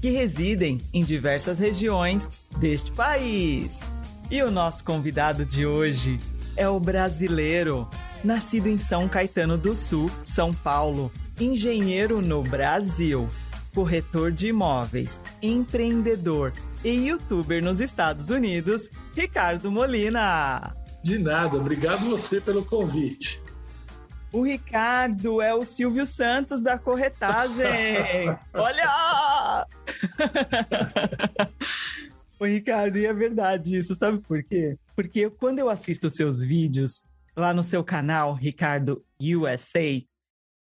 que residem em diversas regiões deste país. E o nosso convidado de hoje é o brasileiro, nascido em São Caetano do Sul, São Paulo, engenheiro no Brasil, corretor de imóveis, empreendedor e youtuber nos Estados Unidos, Ricardo Molina. De nada, obrigado você pelo convite. O Ricardo é o Silvio Santos da corretagem. Olha! o Ricardo, e é verdade isso, sabe por quê? Porque quando eu assisto seus vídeos lá no seu canal, Ricardo USA,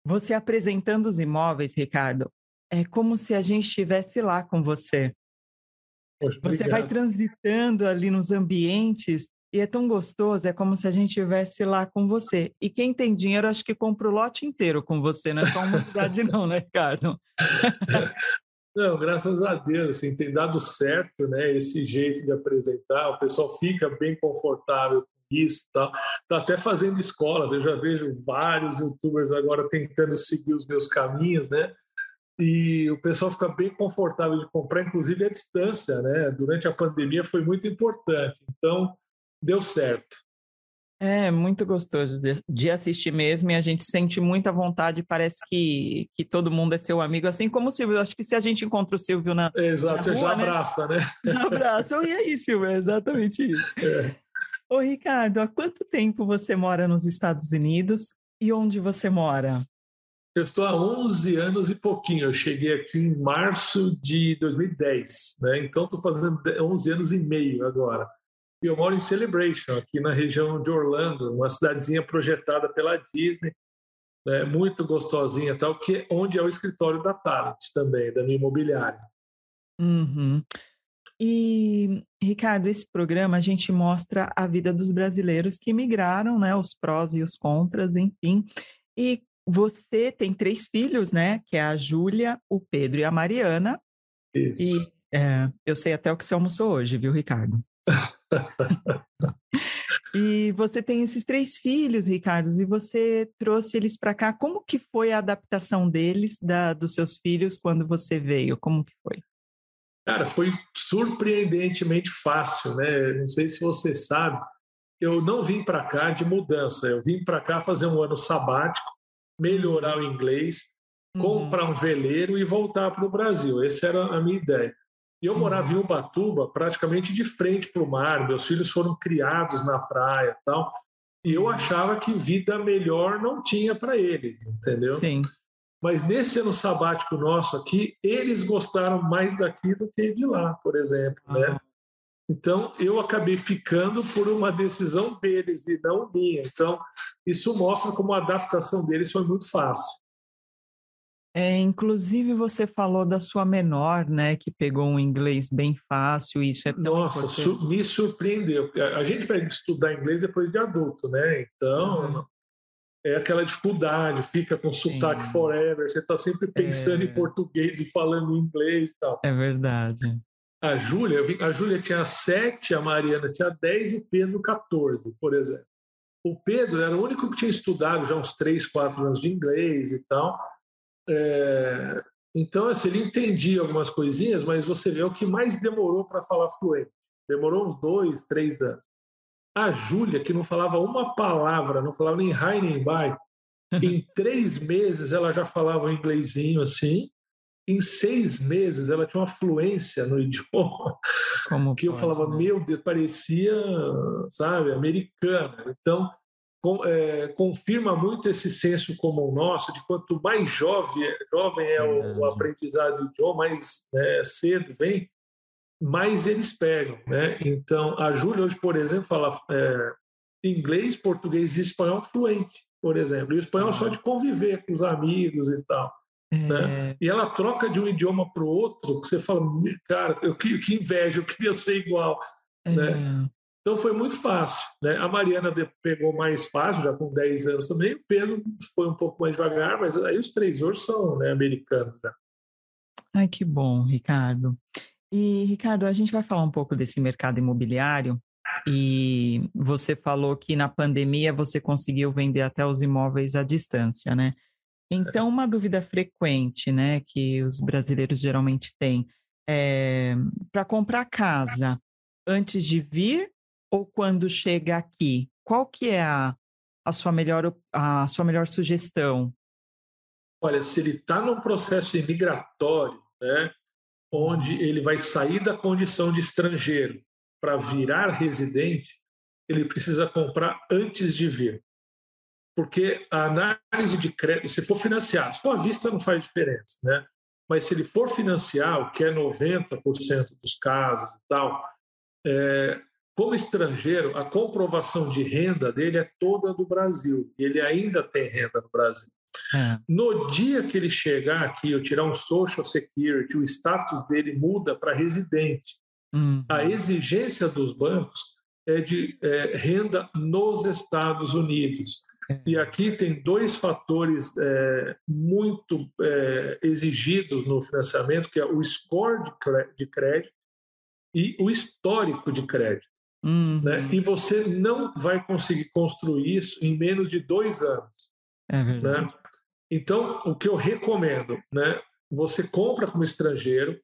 você apresentando os imóveis, Ricardo, é como se a gente estivesse lá com você. Poxa, você vai transitando ali nos ambientes e é tão gostoso, é como se a gente estivesse lá com você. E quem tem dinheiro, acho que compra o lote inteiro com você, não é só uma unidade não, né, Ricardo? Não, graças a Deus, assim, tem dado certo, né, esse jeito de apresentar, o pessoal fica bem confortável com isso, tá, tá até fazendo escolas, eu já vejo vários youtubers agora tentando seguir os meus caminhos, né, e o pessoal fica bem confortável de comprar, inclusive à distância, né, durante a pandemia foi muito importante, então deu certo. É muito gostoso de assistir mesmo e a gente sente muita vontade, parece que, que todo mundo é seu amigo, assim como o Silvio. Acho que se a gente encontra o Silvio na. Exato, na você já né? abraça, né? Já abraça. E aí, Silvio, é exatamente isso. É. Ô, Ricardo, há quanto tempo você mora nos Estados Unidos e onde você mora? Eu estou há 11 anos e pouquinho. Eu cheguei aqui em março de 2010, né? Então estou fazendo 11 anos e meio agora. E eu moro em Celebration, aqui na região de Orlando, uma cidadezinha projetada pela Disney, né, muito gostosinha, tal, que onde é o escritório da Talent também, da minha imobiliária. Uhum. E, Ricardo, esse programa a gente mostra a vida dos brasileiros que migraram, né? Os prós e os contras, enfim. E você tem três filhos, né? Que é a Júlia, o Pedro e a Mariana. Isso. E é, eu sei até o que você almoçou hoje, viu, Ricardo? e você tem esses três filhos, Ricardo, e você trouxe eles para cá. Como que foi a adaptação deles, da, dos seus filhos, quando você veio? Como que foi? Cara, foi surpreendentemente fácil, né? Não sei se você sabe, eu não vim para cá de mudança. Eu vim para cá fazer um ano sabático, melhorar o inglês, uhum. comprar um veleiro e voltar para o Brasil. Essa era a minha ideia. E eu morava em uhum. Ubatuba, praticamente de frente para o mar. Meus filhos foram criados na praia, tal. E eu uhum. achava que vida melhor não tinha para eles, entendeu? Sim. Mas nesse ano sabático nosso aqui, eles gostaram mais daqui do que de lá, por exemplo, né? Ah. Então, eu acabei ficando por uma decisão deles e não minha. Então, isso mostra como a adaptação deles foi muito fácil. É, inclusive você falou da sua menor, né, que pegou um inglês bem fácil, isso é tão Nossa, su me surpreendeu. A gente vai estudar inglês depois de adulto, né? Então, uhum. é aquela dificuldade, fica com sotaque Sim. forever, você está sempre pensando é... em português e falando inglês e tal. É verdade. A Júlia, a Júlia tinha sete, a Mariana tinha dez e o Pedro 14, por exemplo. O Pedro era o único que tinha estudado já uns três, quatro anos de inglês e tal. É, então, assim, ele entendia algumas coisinhas, mas você vê é o que mais demorou para falar fluente. Demorou uns dois, três anos. A Júlia, que não falava uma palavra, não falava nem hi nem bye, em três meses ela já falava um inglesinho assim. Em seis meses ela tinha uma fluência no idioma Como que pode, eu falava, né? meu Deus, parecia, sabe, americana. Então, confirma muito esse senso comum nosso de quanto mais jovem, jovem é o, o aprendizado do idioma, mais né, cedo vem, mais eles pegam. Né? Então, a Júlia hoje, por exemplo, fala é, inglês, português e espanhol fluente, por exemplo. E o espanhol ah. só de conviver com os amigos e tal. É... Né? E ela troca de um idioma para o outro, que você fala, cara, eu, que, que inveja, eu queria ser igual. É... Né? Então foi muito fácil. Né? A Mariana pegou mais fácil, já com 10 anos também. O Pedro foi um pouco mais devagar, mas aí os três hoje são né, americanos já. Ai, que bom, Ricardo. E, Ricardo, a gente vai falar um pouco desse mercado imobiliário. E você falou que na pandemia você conseguiu vender até os imóveis à distância, né? Então, uma dúvida frequente, né, que os brasileiros geralmente têm, é para comprar casa antes de vir ou quando chega aqui? Qual que é a, a, sua, melhor, a sua melhor sugestão? Olha, se ele está num processo imigratório, né, onde ele vai sair da condição de estrangeiro para virar residente, ele precisa comprar antes de vir. Porque a análise de crédito, se for financiar, se for à vista não faz diferença, né? Mas se ele for financiar, o que é 90% dos casos e tal, é, como estrangeiro, a comprovação de renda dele é toda do Brasil. Ele ainda tem renda no Brasil. É. No dia que ele chegar aqui, eu tirar um Social Security, o status dele muda para residente. Uhum. A exigência dos bancos é de é, renda nos Estados Unidos. É. E aqui tem dois fatores é, muito é, exigidos no financiamento, que é o score de crédito e o histórico de crédito. Uhum. Né? E você não vai conseguir construir isso em menos de dois anos. É verdade. Né? Então, o que eu recomendo, né? Você compra como estrangeiro,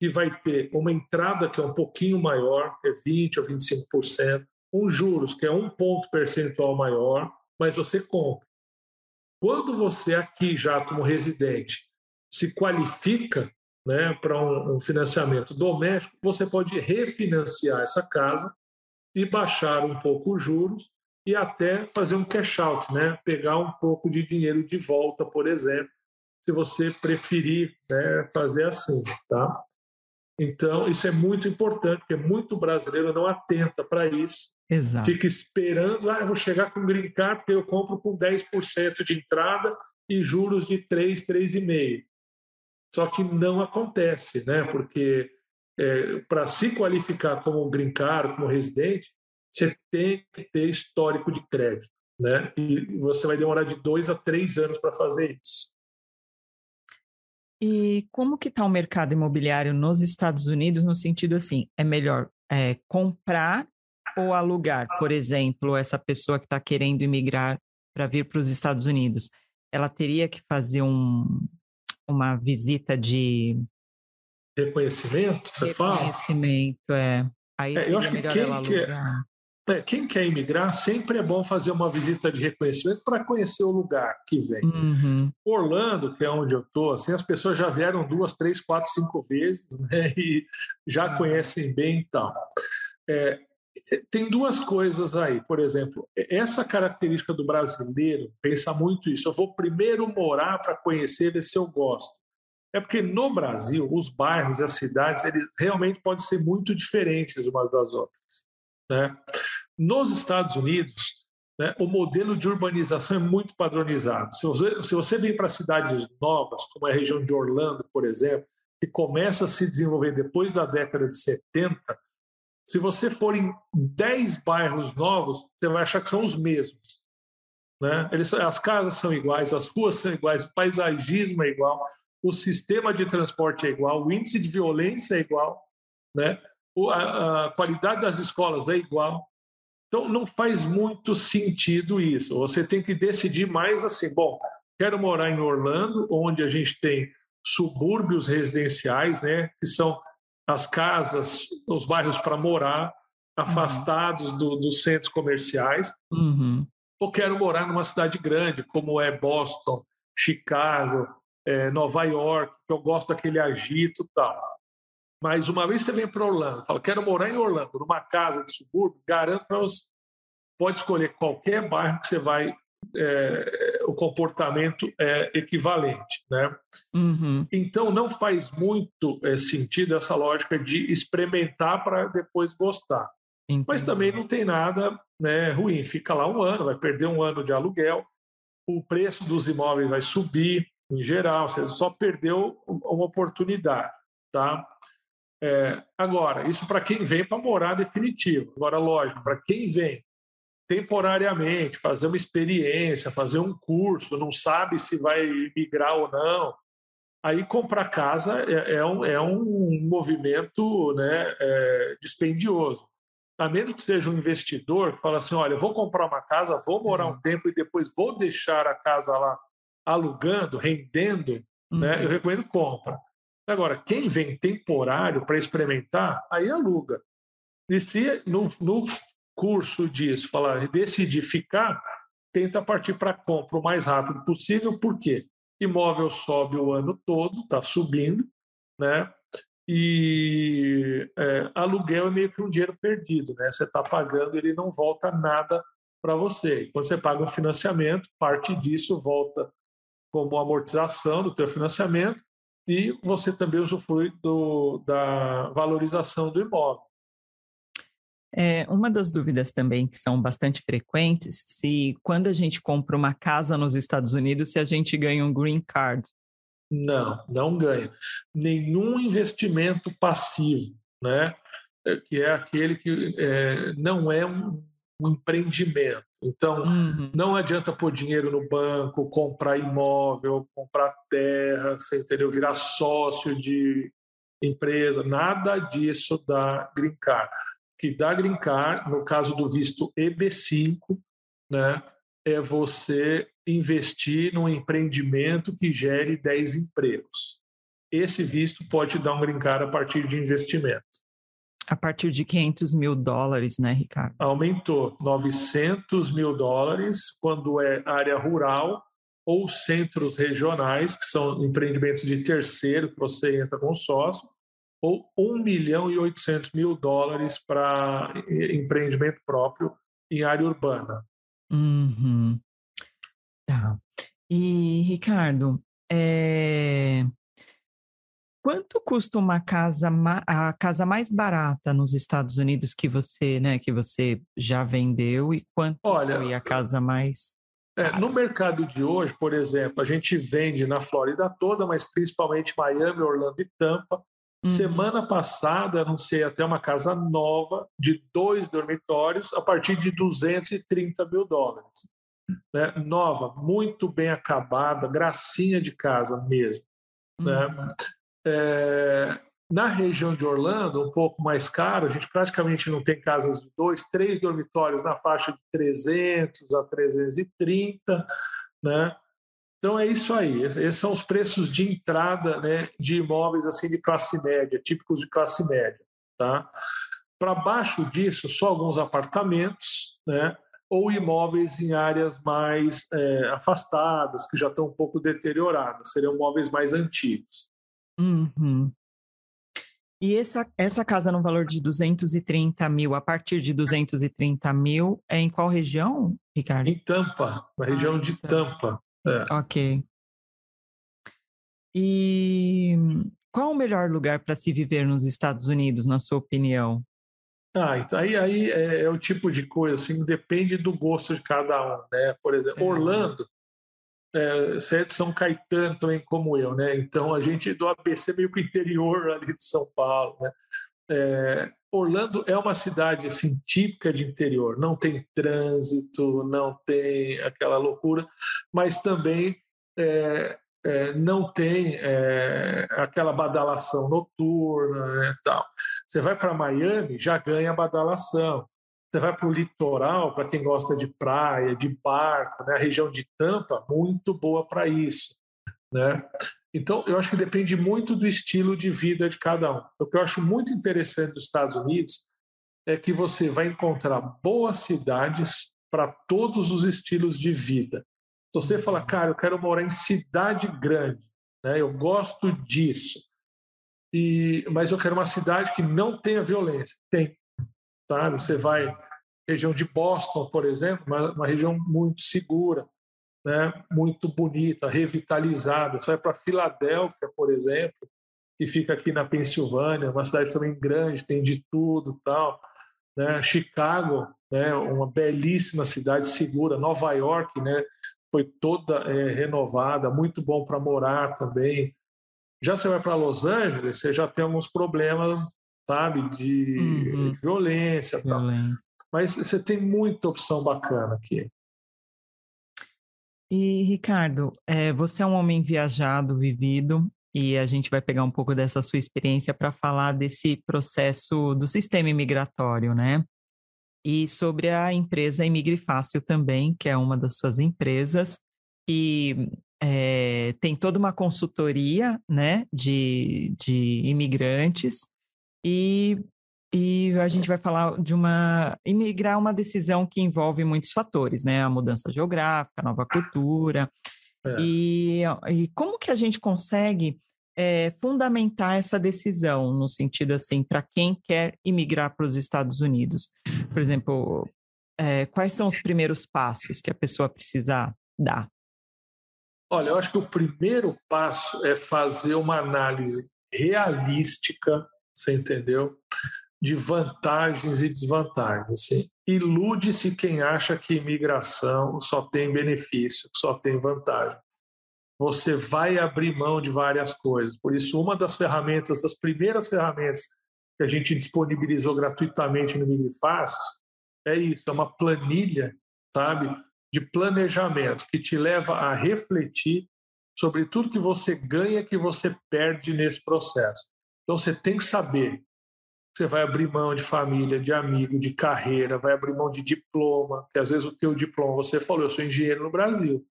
que vai ter uma entrada que é um pouquinho maior, é 20% ou 25%, um juros que é um ponto percentual maior, mas você compra. Quando você aqui já como residente se qualifica né, para um, um financiamento doméstico, você pode refinanciar essa casa e baixar um pouco os juros e até fazer um cash out, né? pegar um pouco de dinheiro de volta, por exemplo, se você preferir né, fazer assim. Tá? Então, isso é muito importante, porque muito brasileiro não atenta para isso. Exato. Fica esperando, ah, eu vou chegar com green card porque eu compro com 10% de entrada e juros de 3, 3,5%. Só que não acontece, né? porque é, para se qualificar como green card, como residente, você tem que ter histórico de crédito, né? E você vai demorar de dois a três anos para fazer isso. E como que está o mercado imobiliário nos Estados Unidos no sentido assim, é melhor é, comprar ou alugar? Por exemplo, essa pessoa que está querendo imigrar para vir para os Estados Unidos, ela teria que fazer um, uma visita de reconhecimento, você reconhecimento, fala? Reconhecimento, é. Aí é, eu acho que quem quer, é, quem quer imigrar, sempre é bom fazer uma visita de reconhecimento para conhecer o lugar que vem. Uhum. Orlando, que é onde eu estou, assim, as pessoas já vieram duas, três, quatro, cinco vezes né, e já uhum. conhecem bem e tal. É, tem duas coisas aí, por exemplo, essa característica do brasileiro pensa muito isso. Eu vou primeiro morar para conhecer, ver se eu gosto. É porque no Brasil, os bairros e as cidades, eles realmente podem ser muito diferentes umas das outras. Né? Nos Estados Unidos, né, o modelo de urbanização é muito padronizado. Se você, se você vem para cidades novas, como a região de Orlando, por exemplo, que começa a se desenvolver depois da década de 70, se você for em 10 bairros novos, você vai achar que são os mesmos. Né? Eles, as casas são iguais, as ruas são iguais, o paisagismo é igual, o sistema de transporte é igual, o índice de violência é igual, né? a, a qualidade das escolas é igual. Então, não faz muito sentido isso. Você tem que decidir mais assim: bom, quero morar em Orlando, onde a gente tem subúrbios residenciais, né, que são as casas, os bairros para morar, afastados uhum. do, dos centros comerciais. Uhum. Ou quero morar numa cidade grande, como é Boston, Chicago, é, Nova York, que eu gosto daquele agito tal. Mas uma vez você vem para Orlando, fala, quero morar em Orlando, numa casa de subúrbio, garanto para você, pode escolher qualquer bairro que você vai, é, o comportamento é equivalente, né? Uhum. Então não faz muito é, sentido essa lógica de experimentar para depois gostar. Entendi. Mas também não tem nada né, ruim, fica lá um ano, vai perder um ano de aluguel, o preço dos imóveis vai subir, em geral, você só perdeu uma oportunidade, tá? É, agora, isso para quem vem para morar definitivo. Agora, lógico, para quem vem temporariamente, fazer uma experiência, fazer um curso, não sabe se vai migrar ou não, aí comprar casa é, é, um, é um movimento né, é, dispendioso. A menos que seja um investidor que fala assim, olha, vou comprar uma casa, vou morar um uhum. tempo e depois vou deixar a casa lá alugando, rendendo, uhum. né, eu uhum. recomendo compra. Agora, quem vem temporário para experimentar, aí aluga. E se no, no curso disso, falar, decidir ficar, tenta partir para compra o mais rápido possível, por quê? Imóvel sobe o ano todo, está subindo, né? E é, aluguel é meio que um dinheiro perdido, né? Você está pagando, ele não volta nada para você. Quando você paga um financiamento, parte disso volta como amortização do teu financiamento e você também usufrui do, da valorização do imóvel. É, uma das dúvidas também que são bastante frequentes, se quando a gente compra uma casa nos Estados Unidos, se a gente ganha um green card. Não, não ganha. Nenhum investimento passivo, né? É, que é aquele que é, não é um, um empreendimento. Então, uhum. não adianta pôr dinheiro no banco, comprar imóvel, comprar terra, você entendeu? Virar sócio de empresa, nada disso dá green card que dá green card, no caso do visto EB5, né, é você investir num empreendimento que gere 10 empregos. Esse visto pode dar um green card a partir de investimento. A partir de 500 mil dólares, né, Ricardo? Aumentou 900 mil dólares quando é área rural ou centros regionais, que são empreendimentos de terceiro, que você entra com sócio, ou 1 milhão e 800 mil dólares para empreendimento próprio em área urbana. Uhum. Tá. E, Ricardo, é... quanto custa uma casa, a casa mais barata nos Estados Unidos que você, né, que você já vendeu e quanto Olha, foi a casa mais é, no mercado de hoje, por exemplo, a gente vende na Flórida toda, mas principalmente Miami, Orlando e Tampa, Uhum. Semana passada, anunciei até uma casa nova de dois dormitórios a partir de 230 mil dólares. Né? Nova, muito bem acabada, gracinha de casa mesmo. Né? É, na região de Orlando, um pouco mais caro, a gente praticamente não tem casas de dois, três dormitórios na faixa de 300 a 330, né? Então é isso aí. Esses são os preços de entrada né, de imóveis assim de classe média, típicos de classe média. Tá? Para baixo disso, só alguns apartamentos, né, ou imóveis em áreas mais é, afastadas, que já estão um pouco deterioradas, seriam imóveis mais antigos. Uhum. E essa, essa casa no valor de 230 mil, a partir de 230 mil, é em qual região, Ricardo? Em Tampa, na região ah, de Tampa. É. Ok. E qual o melhor lugar para se viver nos Estados Unidos, na sua opinião? Ah, então aí, aí é, é, o tipo de coisa, assim, depende do gosto de cada um, né? Por exemplo, é. Orlando, é, São Caetano também, como eu, né? Então a gente do ABC meio que interior ali de São Paulo, né? É, Orlando é uma cidade assim típica de interior, não tem trânsito, não tem aquela loucura, mas também é, é, não tem é, aquela badalação noturna né, tal. Você vai para Miami, já ganha badalação. Você vai para o litoral, para quem gosta de praia, de barco, né, a região de Tampa, muito boa para isso. Né? Então, eu acho que depende muito do estilo de vida de cada um. O que eu acho muito interessante dos Estados Unidos é que você vai encontrar boas cidades para todos os estilos de vida. Se você fala, cara, eu quero morar em cidade grande, né? eu gosto disso, e, mas eu quero uma cidade que não tenha violência. Tem. Tá? Você vai região de Boston, por exemplo, uma, uma região muito segura né, muito bonita, revitalizada. Você vai para Filadélfia, por exemplo, que fica aqui na Pensilvânia, uma cidade também grande, tem de tudo, tal. Né? Chicago, né, uma belíssima cidade segura. Nova York, né, foi toda é, renovada, muito bom para morar também. Já você vai para Los Angeles, você já tem alguns problemas, sabe, de uhum. violência, violência. Mas você tem muita opção bacana aqui. E, Ricardo, é, você é um homem viajado, vivido, e a gente vai pegar um pouco dessa sua experiência para falar desse processo do sistema imigratório, né? E sobre a empresa Imigre Fácil também, que é uma das suas empresas, que é, tem toda uma consultoria né, de, de imigrantes e e a gente vai falar de uma imigrar uma decisão que envolve muitos fatores, né? A mudança geográfica, a nova cultura. É. E, e como que a gente consegue é, fundamentar essa decisão no sentido assim para quem quer imigrar para os Estados Unidos? Por exemplo, é, quais são os primeiros passos que a pessoa precisa dar? Olha, eu acho que o primeiro passo é fazer uma análise realística, você entendeu? de vantagens e desvantagens. Assim. Ilude-se quem acha que imigração só tem benefício, só tem vantagem. Você vai abrir mão de várias coisas. Por isso, uma das ferramentas, das primeiras ferramentas que a gente disponibilizou gratuitamente no MigriFácil é isso, é uma planilha, sabe, de planejamento que te leva a refletir sobre tudo que você ganha, que você perde nesse processo. Então, você tem que saber você vai abrir mão de família, de amigo, de carreira, vai abrir mão de diploma, que às vezes o teu diploma, você falou, eu sou engenheiro no Brasil,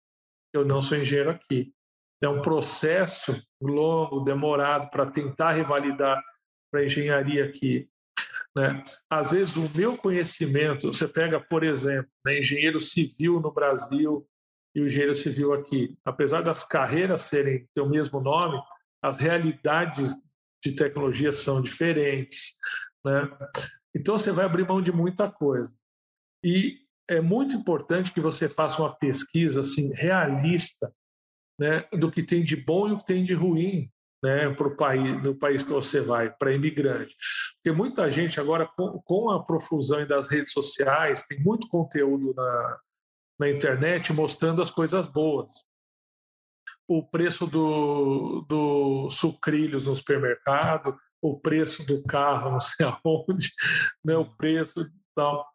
eu não sou engenheiro aqui. É um processo longo, demorado para tentar revalidar para a engenharia aqui. Né? Às vezes o meu conhecimento, você pega, por exemplo, né, engenheiro civil no Brasil e o engenheiro civil aqui, apesar das carreiras serem ter o mesmo nome, as realidades de tecnologia são diferentes, né? Então você vai abrir mão de muita coisa. E é muito importante que você faça uma pesquisa assim realista, né, do que tem de bom e o que tem de ruim, né, para o país, no país que você vai, para imigrante. Porque muita gente agora com, com a profusão das redes sociais tem muito conteúdo na, na internet mostrando as coisas boas o preço do, do sucrilhos no supermercado, o preço do carro, não sei aonde, né, o preço tal.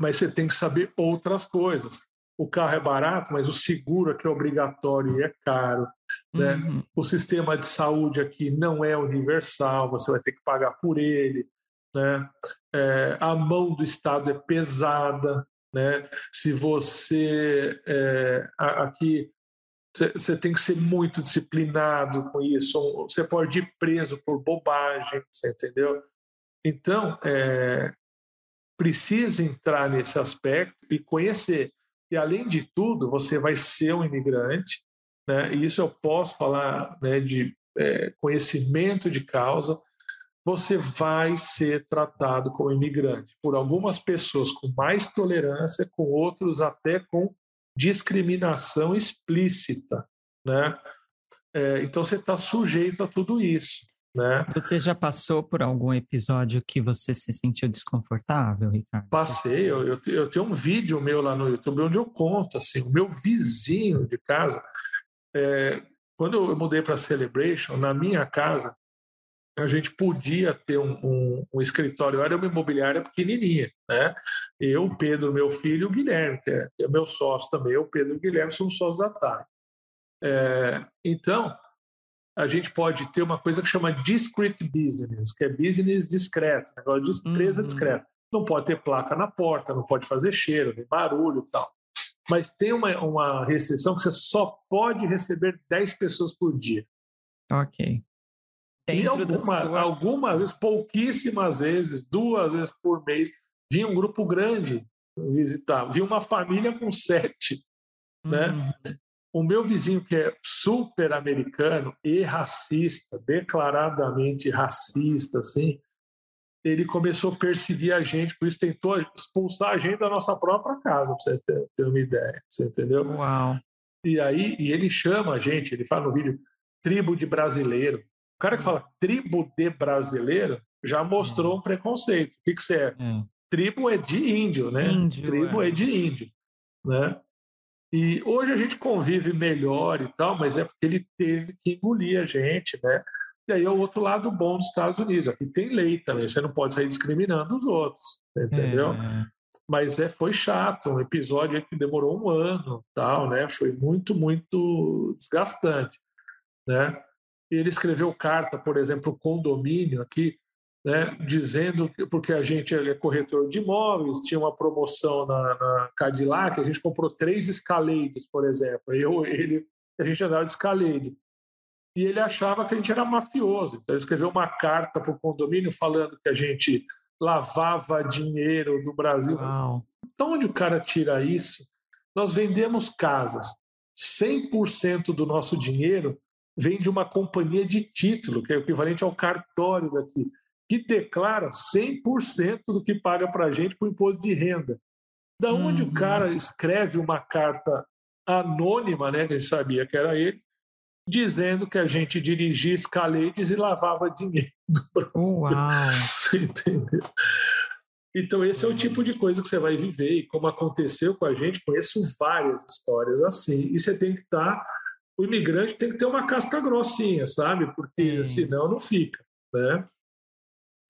Mas você tem que saber outras coisas. O carro é barato, mas o seguro aqui é obrigatório e é caro. Né? Uhum. O sistema de saúde aqui não é universal, você vai ter que pagar por ele. Né? É, a mão do Estado é pesada. Né? Se você é, aqui você tem que ser muito disciplinado com isso. Você pode ir preso por bobagem, você entendeu? Então, é, precisa entrar nesse aspecto e conhecer. E, além de tudo, você vai ser um imigrante, né? e isso eu posso falar né, de é, conhecimento de causa. Você vai ser tratado como imigrante por algumas pessoas com mais tolerância, com outros até com discriminação explícita, né? É, então você está sujeito a tudo isso, né? Você já passou por algum episódio que você se sentiu desconfortável, Ricardo? Passei, eu, eu, eu tenho um vídeo meu lá no YouTube onde eu conto assim, o meu vizinho de casa, é, quando eu mudei para Celebration, na minha casa a gente podia ter um, um, um, escritório, era uma imobiliária pequenininha, né? Eu, Pedro, meu filho, o Guilherme, que é, que é, meu sócio também, eu, Pedro e o Guilherme somos sócios da TAG. É, então, a gente pode ter uma coisa que chama discrete business, que é business discreto, negócio de empresa uhum. discreta. Não pode ter placa na porta, não pode fazer cheiro, nem barulho e tal. Mas tem uma, uma restrição que você só pode receber 10 pessoas por dia. Ok. E alguma, sua... algumas vezes, pouquíssimas vezes, duas vezes por mês, vinha um grupo grande visitar. Vinha uma família com sete. Né? Uhum. O meu vizinho, que é super americano e racista, declaradamente racista, assim, ele começou a perseguir a gente, por isso tentou expulsar a gente da nossa própria casa, para você ter, ter, uma ideia, você entendeu? Uau! E aí, e ele chama a gente, ele fala no vídeo, tribo de brasileiro cara que fala tribo de brasileiro já mostrou um preconceito. O que, que você é? é? Tribo é de índio, né? Índio, tribo é. é. de índio, né? E hoje a gente convive melhor e tal, mas é porque ele teve que engolir a gente, né? E aí é o outro lado bom dos Estados Unidos. Aqui tem lei também, você não pode sair discriminando os outros, entendeu? É. Mas é, foi chato, um episódio que demorou um ano, tal, né? Foi muito, muito desgastante, né? Ele escreveu carta, por exemplo, o condomínio aqui, né, dizendo que, porque a gente é corretor de imóveis, tinha uma promoção na, na Cadillac, a gente comprou três Escalades, por exemplo. Eu, ele, a gente andava de Escalade. E ele achava que a gente era mafioso. Então, ele escreveu uma carta para o condomínio falando que a gente lavava dinheiro do Brasil. Uau. Então, onde o cara tira isso? Nós vendemos casas. 100% do nosso dinheiro vem de uma companhia de título, que é o equivalente ao cartório daqui que declara 100% do que paga para a gente por imposto de renda. Da onde uhum. o cara escreve uma carta anônima, né, que a gente sabia que era ele, dizendo que a gente dirigia escaletes e lavava dinheiro do Brasil. Uau. Você entendeu? Então, esse é o tipo de coisa que você vai viver. E como aconteceu com a gente, conheço várias histórias assim. E você tem que estar. O imigrante tem que ter uma casca grossinha, sabe? Porque Sim. senão não fica. Né?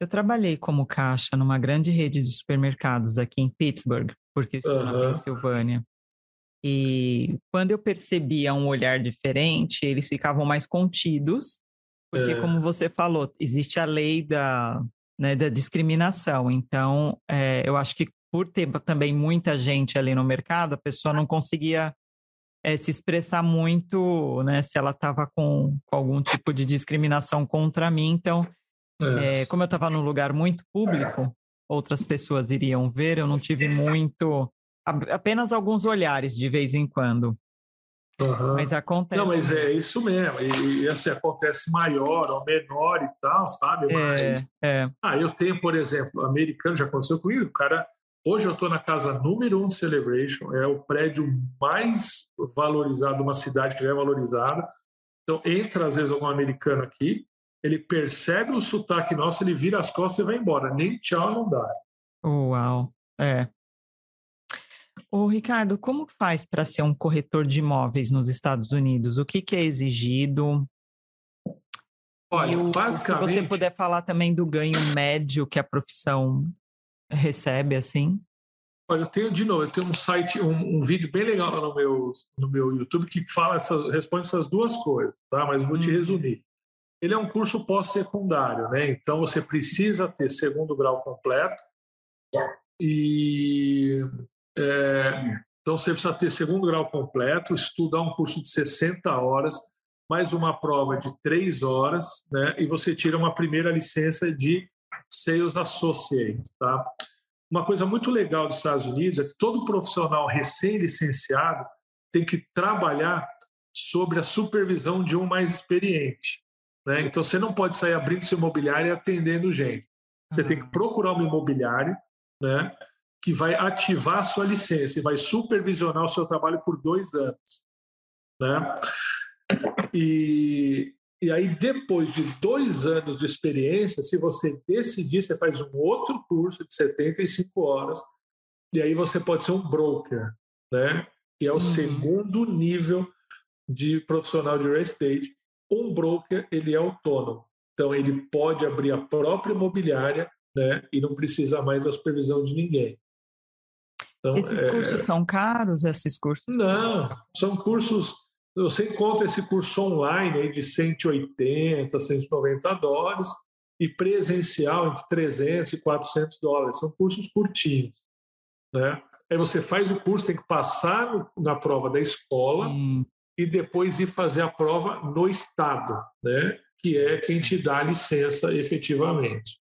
Eu trabalhei como caixa numa grande rede de supermercados aqui em Pittsburgh, porque estou uhum. na Pensilvânia. E quando eu percebia um olhar diferente, eles ficavam mais contidos, porque, é. como você falou, existe a lei da, né, da discriminação. Então, é, eu acho que por ter também muita gente ali no mercado, a pessoa não conseguia é, se expressar muito, né, se ela estava com, com algum tipo de discriminação contra mim. Então, é. É, como eu estava num lugar muito público, outras pessoas iriam ver, eu não tive muito. apenas alguns olhares de vez em quando. Uhum. Mas acontece. Não, mas é isso mesmo. E, e assim, acontece maior ou menor e tal, sabe? É, mas, é, Ah, eu tenho, por exemplo, americano, já aconteceu comigo, o cara. Hoje eu estou na casa número um de Celebration, é o prédio mais valorizado uma cidade que já é valorizada. Então, entra às vezes algum americano aqui, ele percebe o sotaque nosso, ele vira as costas e vai embora. Nem tchau não dá. Uau, é. Ô, Ricardo, como faz para ser um corretor de imóveis nos Estados Unidos? O que, que é exigido? Olha, o, basicamente... Se você puder falar também do ganho médio que a profissão recebe, assim. Olha, eu tenho de novo, eu tenho um site, um, um vídeo bem legal no meu, no meu YouTube que fala essa, responde essas duas coisas, tá? Mas vou te hum. resumir ele é um curso pós-secundário, né? Então você precisa ter segundo grau completo e é, então você precisa ter segundo grau completo, estudar um curso de 60 horas, mais uma prova de 3 horas, né? E você tira uma primeira licença de Sales Associate, tá? Uma coisa muito legal dos Estados Unidos é que todo profissional recém-licenciado tem que trabalhar sobre a supervisão de um mais experiente. Né? Então, você não pode sair abrindo seu imobiliário e atendendo gente. Você uhum. tem que procurar uma imobiliária né, que vai ativar a sua licença e vai supervisionar o seu trabalho por dois anos. Né? E, e aí, depois de dois anos de experiência, se você decidir, você faz um outro curso de 75 horas, e aí você pode ser um broker, né? que é o uhum. segundo nível de profissional de real estate um broker ele é autônomo, então ele pode abrir a própria imobiliária, né, e não precisa mais da supervisão de ninguém. Então, esses é... cursos são caros? Esses cursos? Não, são cursos. Você encontra esse curso online aí de 180, 190 dólares e presencial entre 300 e 400 dólares. São cursos curtinhos, né? Aí você faz o curso, tem que passar no, na prova da escola, hum e depois ir fazer a prova no Estado, né? que é quem te dá a licença efetivamente.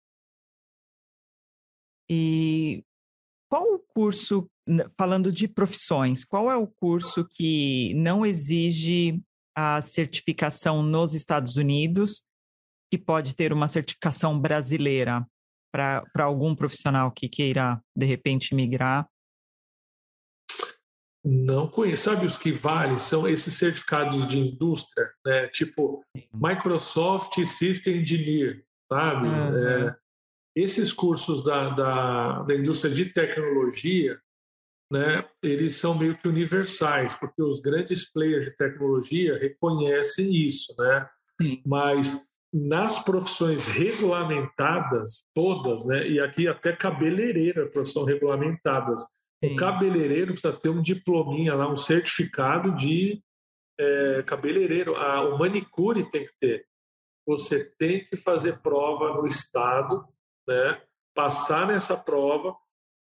E qual o curso, falando de profissões, qual é o curso que não exige a certificação nos Estados Unidos, que pode ter uma certificação brasileira para algum profissional que queira, de repente, migrar? Não conheço. Sabe os que valem? São esses certificados de indústria, né? tipo Microsoft System Engineer, sabe? Uhum. É, esses cursos da, da, da indústria de tecnologia, né, eles são meio que universais, porque os grandes players de tecnologia reconhecem isso, né? Sim. Mas nas profissões regulamentadas, todas, né, e aqui até cabeleireira, profissão regulamentadas, Sim. o cabeleireiro precisa ter um diplominha lá, um certificado de é, cabeleireiro. A, o manicure tem que ter. Você tem que fazer prova no estado, né, passar nessa prova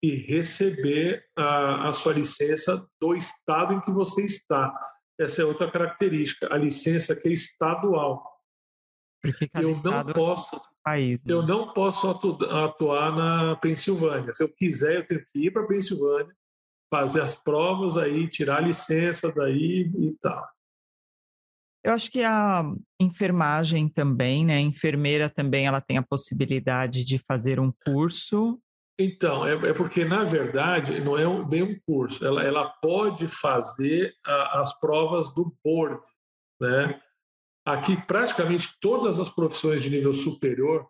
e receber a, a sua licença do estado em que você está. Essa é outra característica, a licença que é estadual. eu não é posso, é país, né? eu não posso atuar na Pensilvânia. Se eu quiser, eu tenho que ir para Pensilvânia, fazer as provas aí, tirar a licença daí e tal. Eu acho que a enfermagem também, né? A enfermeira também ela tem a possibilidade de fazer um curso então, é, é, porque, na verdade, não é um, bem um curso. Ela, ela pode fazer a, as provas do board. Né? Aqui, praticamente todas as profissões de nível superior,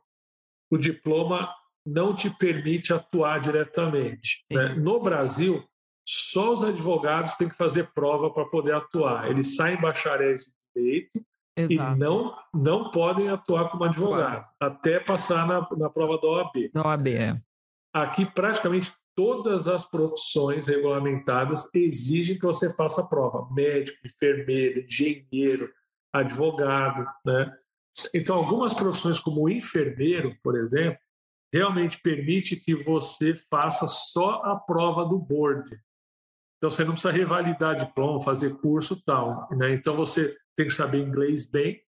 o diploma não te permite atuar diretamente. Né? No Brasil, só os advogados têm que fazer prova para poder atuar. Eles saem bacharéis de direito Exato. e não, não podem atuar como advogado, até passar na, na prova da OAB. Da OAB, é. Aqui, praticamente todas as profissões regulamentadas exigem que você faça prova: médico, enfermeiro, engenheiro, advogado. Né? Então, algumas profissões, como enfermeiro, por exemplo, realmente permite que você faça só a prova do board. Então, você não precisa revalidar diploma, fazer curso tal. Né? Então, você tem que saber inglês bem,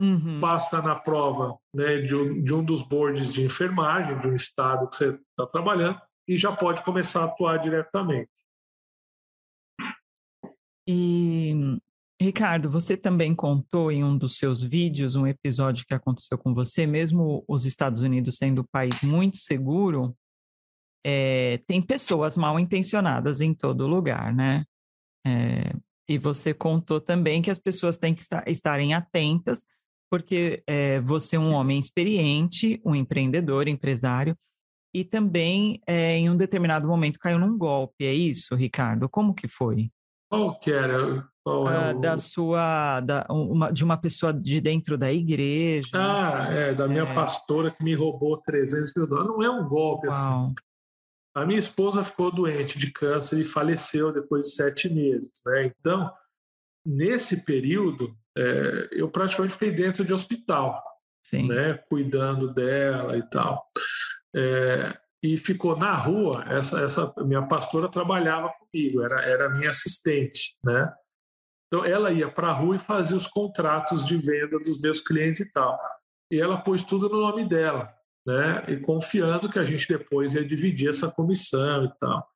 uhum. passa na prova né, de, um, de um dos boards de enfermagem, de um estado que você está trabalhando, e já pode começar a atuar diretamente. E, Ricardo, você também contou em um dos seus vídeos um episódio que aconteceu com você, mesmo os Estados Unidos sendo um país muito seguro, é, tem pessoas mal intencionadas em todo lugar, né? É, e você contou também que as pessoas têm que estar, estarem atentas porque é, você é um homem experiente, um empreendedor, empresário, e também é, em um determinado momento caiu num golpe, é isso, Ricardo? Como que foi? Qual que era? Qual é ah, o... Da sua, da, uma, de uma pessoa de dentro da igreja. Ah, é, da minha é. pastora que me roubou 300 mil dólares. Não é um golpe assim. Uau. assim. A minha esposa ficou doente de câncer e faleceu depois de sete meses, né? Então, nesse período, é, eu praticamente fiquei dentro de hospital, Sim. né, cuidando dela e tal. É, e ficou na rua, essa, essa minha pastora trabalhava comigo, era, era minha assistente, né? Então ela ia para a rua e fazia os contratos de venda dos meus clientes e tal. E ela pôs tudo no nome dela, né? E confiando que a gente depois ia dividir essa comissão e tal.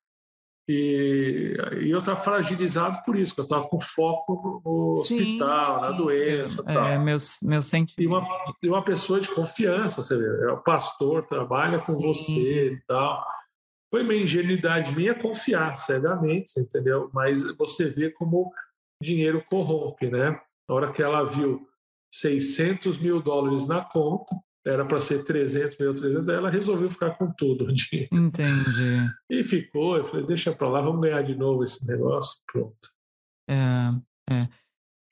E, e eu estava fragilizado por isso, eu estava com foco no, sim, hospital, sim. na doença. É, tal. meus, meus sentimentos. E uma, e uma pessoa de confiança, você vê, é o pastor, trabalha com sim. você e tal. Foi uma ingenuidade minha confiar cegamente, entendeu? Mas você vê como dinheiro corrompe, né? Na hora que ela viu 600 mil dólares na conta, era para ser 300 mil, 300, ela resolveu ficar com tudo. Entendi. E ficou, eu falei, deixa para lá, vamos ganhar de novo esse negócio, pronto. É, é.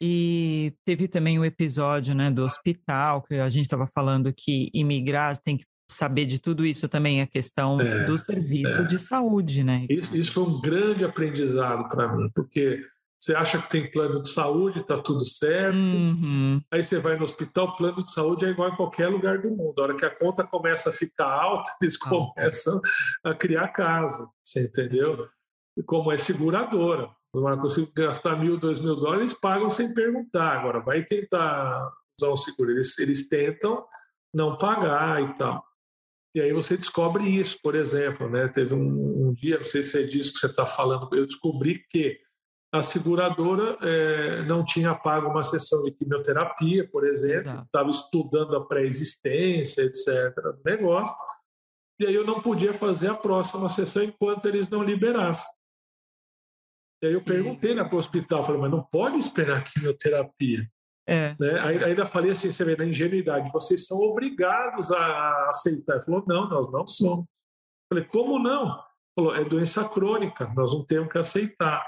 E teve também o um episódio né, do hospital, que a gente estava falando que imigrar tem que saber de tudo isso também, a questão é, do serviço é. de saúde, né? Isso, isso foi um grande aprendizado para mim, porque você acha que tem plano de saúde, está tudo certo. Uhum. Aí você vai no hospital, plano de saúde é igual em qualquer lugar do mundo. A hora que a conta começa a ficar alta, eles ah. começam a criar casa. Você entendeu? E como é seguradora. Não consigo gastar mil, dois mil dólares, eles pagam sem perguntar. Agora, vai tentar usar o seguro. Eles, eles tentam não pagar e tal. E aí você descobre isso, por exemplo. Né? Teve um, um dia, não sei se é disso que você está falando, eu descobri que a seguradora é, não tinha pago uma sessão de quimioterapia, por exemplo, estava estudando a pré-existência, etc., do negócio, e aí eu não podia fazer a próxima sessão enquanto eles não liberassem. E aí eu perguntei na para o hospital, falei, mas não pode esperar quimioterapia. É. Né? Aí, ainda falei assim, você vê, na ingenuidade, vocês são obrigados a aceitar. Ele falou, não, nós não somos. Eu falei, como não? Falou, é doença crônica, nós não temos que aceitar.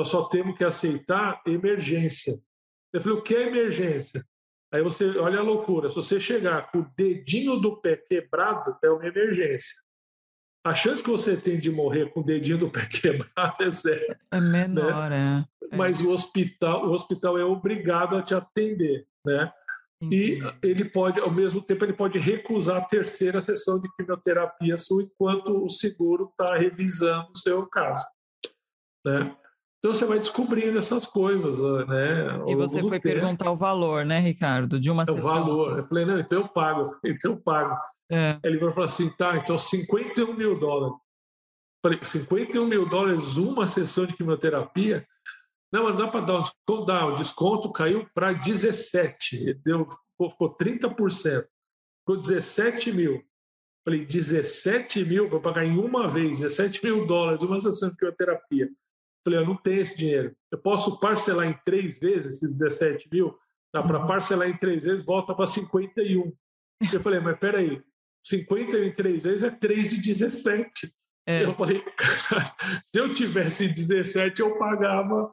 Nós só temos que aceitar emergência. Eu falei, o que é emergência? Aí você, olha a loucura, se você chegar com o dedinho do pé quebrado, é uma emergência. A chance que você tem de morrer com o dedinho do pé quebrado é zero. É menor, né? é. Mas o hospital, o hospital é obrigado a te atender, né? Entendi. E ele pode, ao mesmo tempo, ele pode recusar a terceira sessão de quimioterapia sua enquanto o seguro está revisando o seu caso. Né? Então você vai descobrindo essas coisas, né? E você foi tempo. perguntar o valor, né, Ricardo, de uma é sessão. O valor. Eu falei, não, então eu pago. Falei, então eu pago. É. Ele falou assim, tá, então 51 mil dólares. Eu falei, 51 mil dólares uma sessão de quimioterapia? Não, mas não dá para dar um desconto. Dá, o desconto caiu para 17. Deu, ficou 30%. Ficou 17 mil. Falei, 17 mil para pagar em uma vez, 17 mil dólares, uma sessão de quimioterapia. Falei, eu não tenho esse dinheiro. Eu posso parcelar em três vezes esses 17 mil? Dá para uhum. parcelar em três vezes, volta para 51. Eu falei, mas peraí, 51 em três vezes é 3 de 17. É. Eu falei, se eu tivesse 17, eu pagava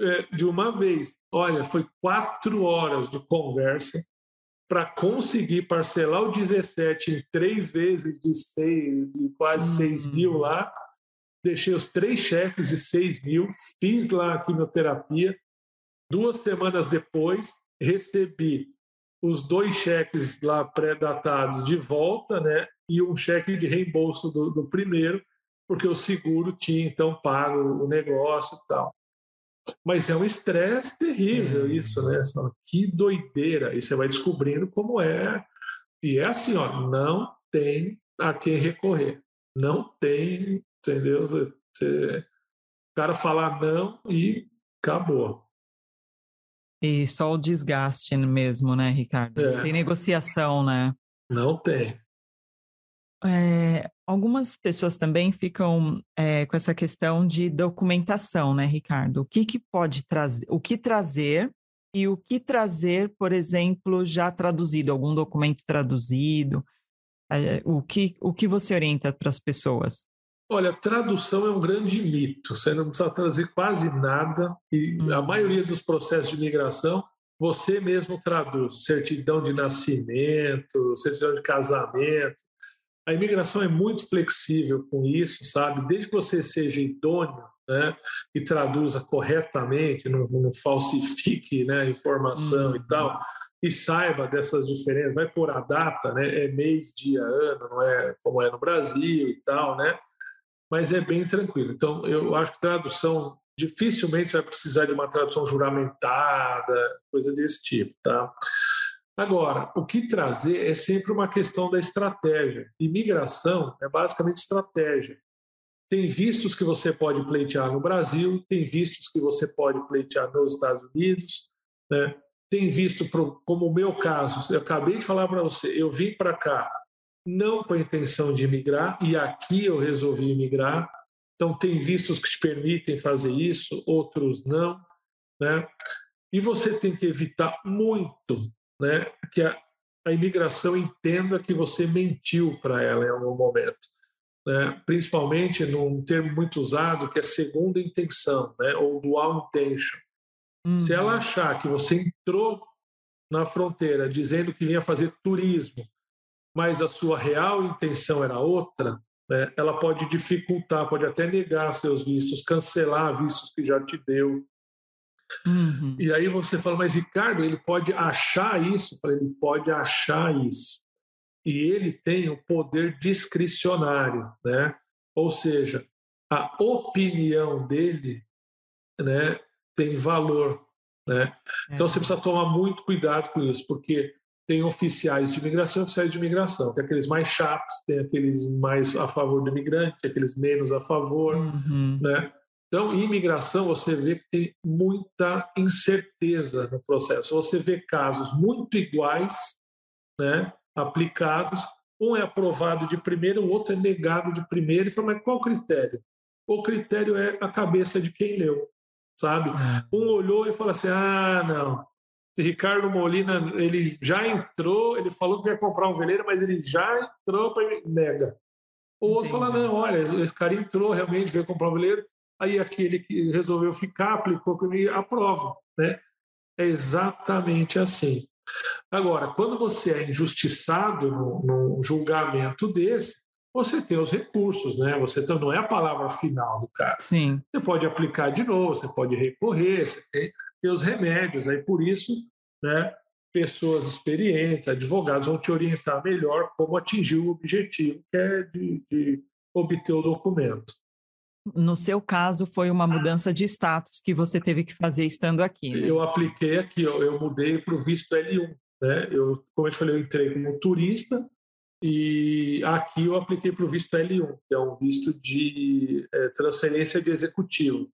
é, de uma vez. Olha, foi quatro horas de conversa para conseguir parcelar o 17 em três vezes de seis, de quase uhum. 6 mil lá. Deixei os três cheques de 6 mil, fiz lá a quimioterapia. Duas semanas depois, recebi os dois cheques lá pré-datados de volta, né? E um cheque de reembolso do, do primeiro, porque o seguro tinha então pago o negócio e tal. Mas é um estresse terrível hum. isso, né? Que doideira. E você vai descobrindo como é. E é assim, ó, não tem a quem recorrer. Não tem, entendeu? Você, o cara falar não e acabou. E só o desgaste mesmo, né, Ricardo? É. Não tem negociação, né? Não tem. É, algumas pessoas também ficam é, com essa questão de documentação, né, Ricardo? O que, que pode trazer, o que trazer e o que trazer, por exemplo, já traduzido, algum documento traduzido, é, o, que, o que você orienta para as pessoas? Olha, tradução é um grande mito. Você não precisa traduzir quase nada e a uhum. maioria dos processos de imigração você mesmo traduz. Certidão de nascimento, certidão de casamento, a imigração é muito flexível com isso, sabe? Desde que você seja idôneo né, e traduza corretamente, não, não falsifique né, a informação e tal, uhum. e saiba dessas diferenças, vai por a data, né? É mês, dia, ano, não é como é no Brasil e tal, né? Mas é bem tranquilo. Então, eu acho que tradução dificilmente você vai precisar de uma tradução juramentada, coisa desse tipo, tá? Agora, o que trazer é sempre uma questão da estratégia. Imigração é basicamente estratégia. Tem vistos que você pode pleitear no Brasil, tem vistos que você pode pleitear nos Estados Unidos, né? tem visto, como o meu caso, eu acabei de falar para você, eu vim para cá não com a intenção de imigrar e aqui eu resolvi imigrar. Então, tem vistos que te permitem fazer isso, outros não. Né? E você tem que evitar muito né, que a, a imigração entenda que você mentiu para ela em algum momento. Né? Principalmente num termo muito usado que é segunda intenção, né? ou dual intention. Uhum. Se ela uhum. achar que você entrou na fronteira dizendo que vinha fazer turismo, mas a sua real intenção era outra, né? ela pode dificultar, pode até negar seus vistos, cancelar vistos que já te deu, Uhum. E aí você fala, mas Ricardo, ele pode achar isso? Eu falei, ele pode achar isso. E ele tem o poder discricionário, né? Ou seja, a opinião dele, né, tem valor, né? É. Então você precisa tomar muito cuidado com isso, porque tem oficiais de imigração e oficiais de imigração. Tem aqueles mais chatos, tem aqueles mais a favor do imigrante, aqueles menos a favor, uhum. né? Então, em imigração, você vê que tem muita incerteza no processo. Você vê casos muito iguais, né, aplicados. Um é aprovado de primeiro, o outro é negado de primeiro. E fala, mas qual o critério? O critério é a cabeça de quem leu, sabe? É. Um olhou e falou assim: ah, não. Ricardo Molina, ele já entrou, ele falou que ia comprar um veleiro, mas ele já entrou para nega. Ou outro fala, não, olha, esse cara entrou realmente, veio comprar um veleiro, aí aquele que resolveu ficar, aplicou comigo, aprova, né? É exatamente assim. Agora, quando você é injustiçado num julgamento desse, você tem os recursos, né? Você tem, não é a palavra final do cara. Sim. Você pode aplicar de novo, você pode recorrer, você tem, os remédios. Aí por isso, né? Pessoas experientes, advogados vão te orientar melhor como atingir o objetivo, que é de, de obter o documento. No seu caso, foi uma mudança de status que você teve que fazer estando aqui. Né? Eu apliquei aqui, eu, eu mudei para o visto L1. Né? Eu, como eu te falei, eu entrei como turista, e aqui eu apliquei para o visto L1, que é um visto de é, transferência de executivo.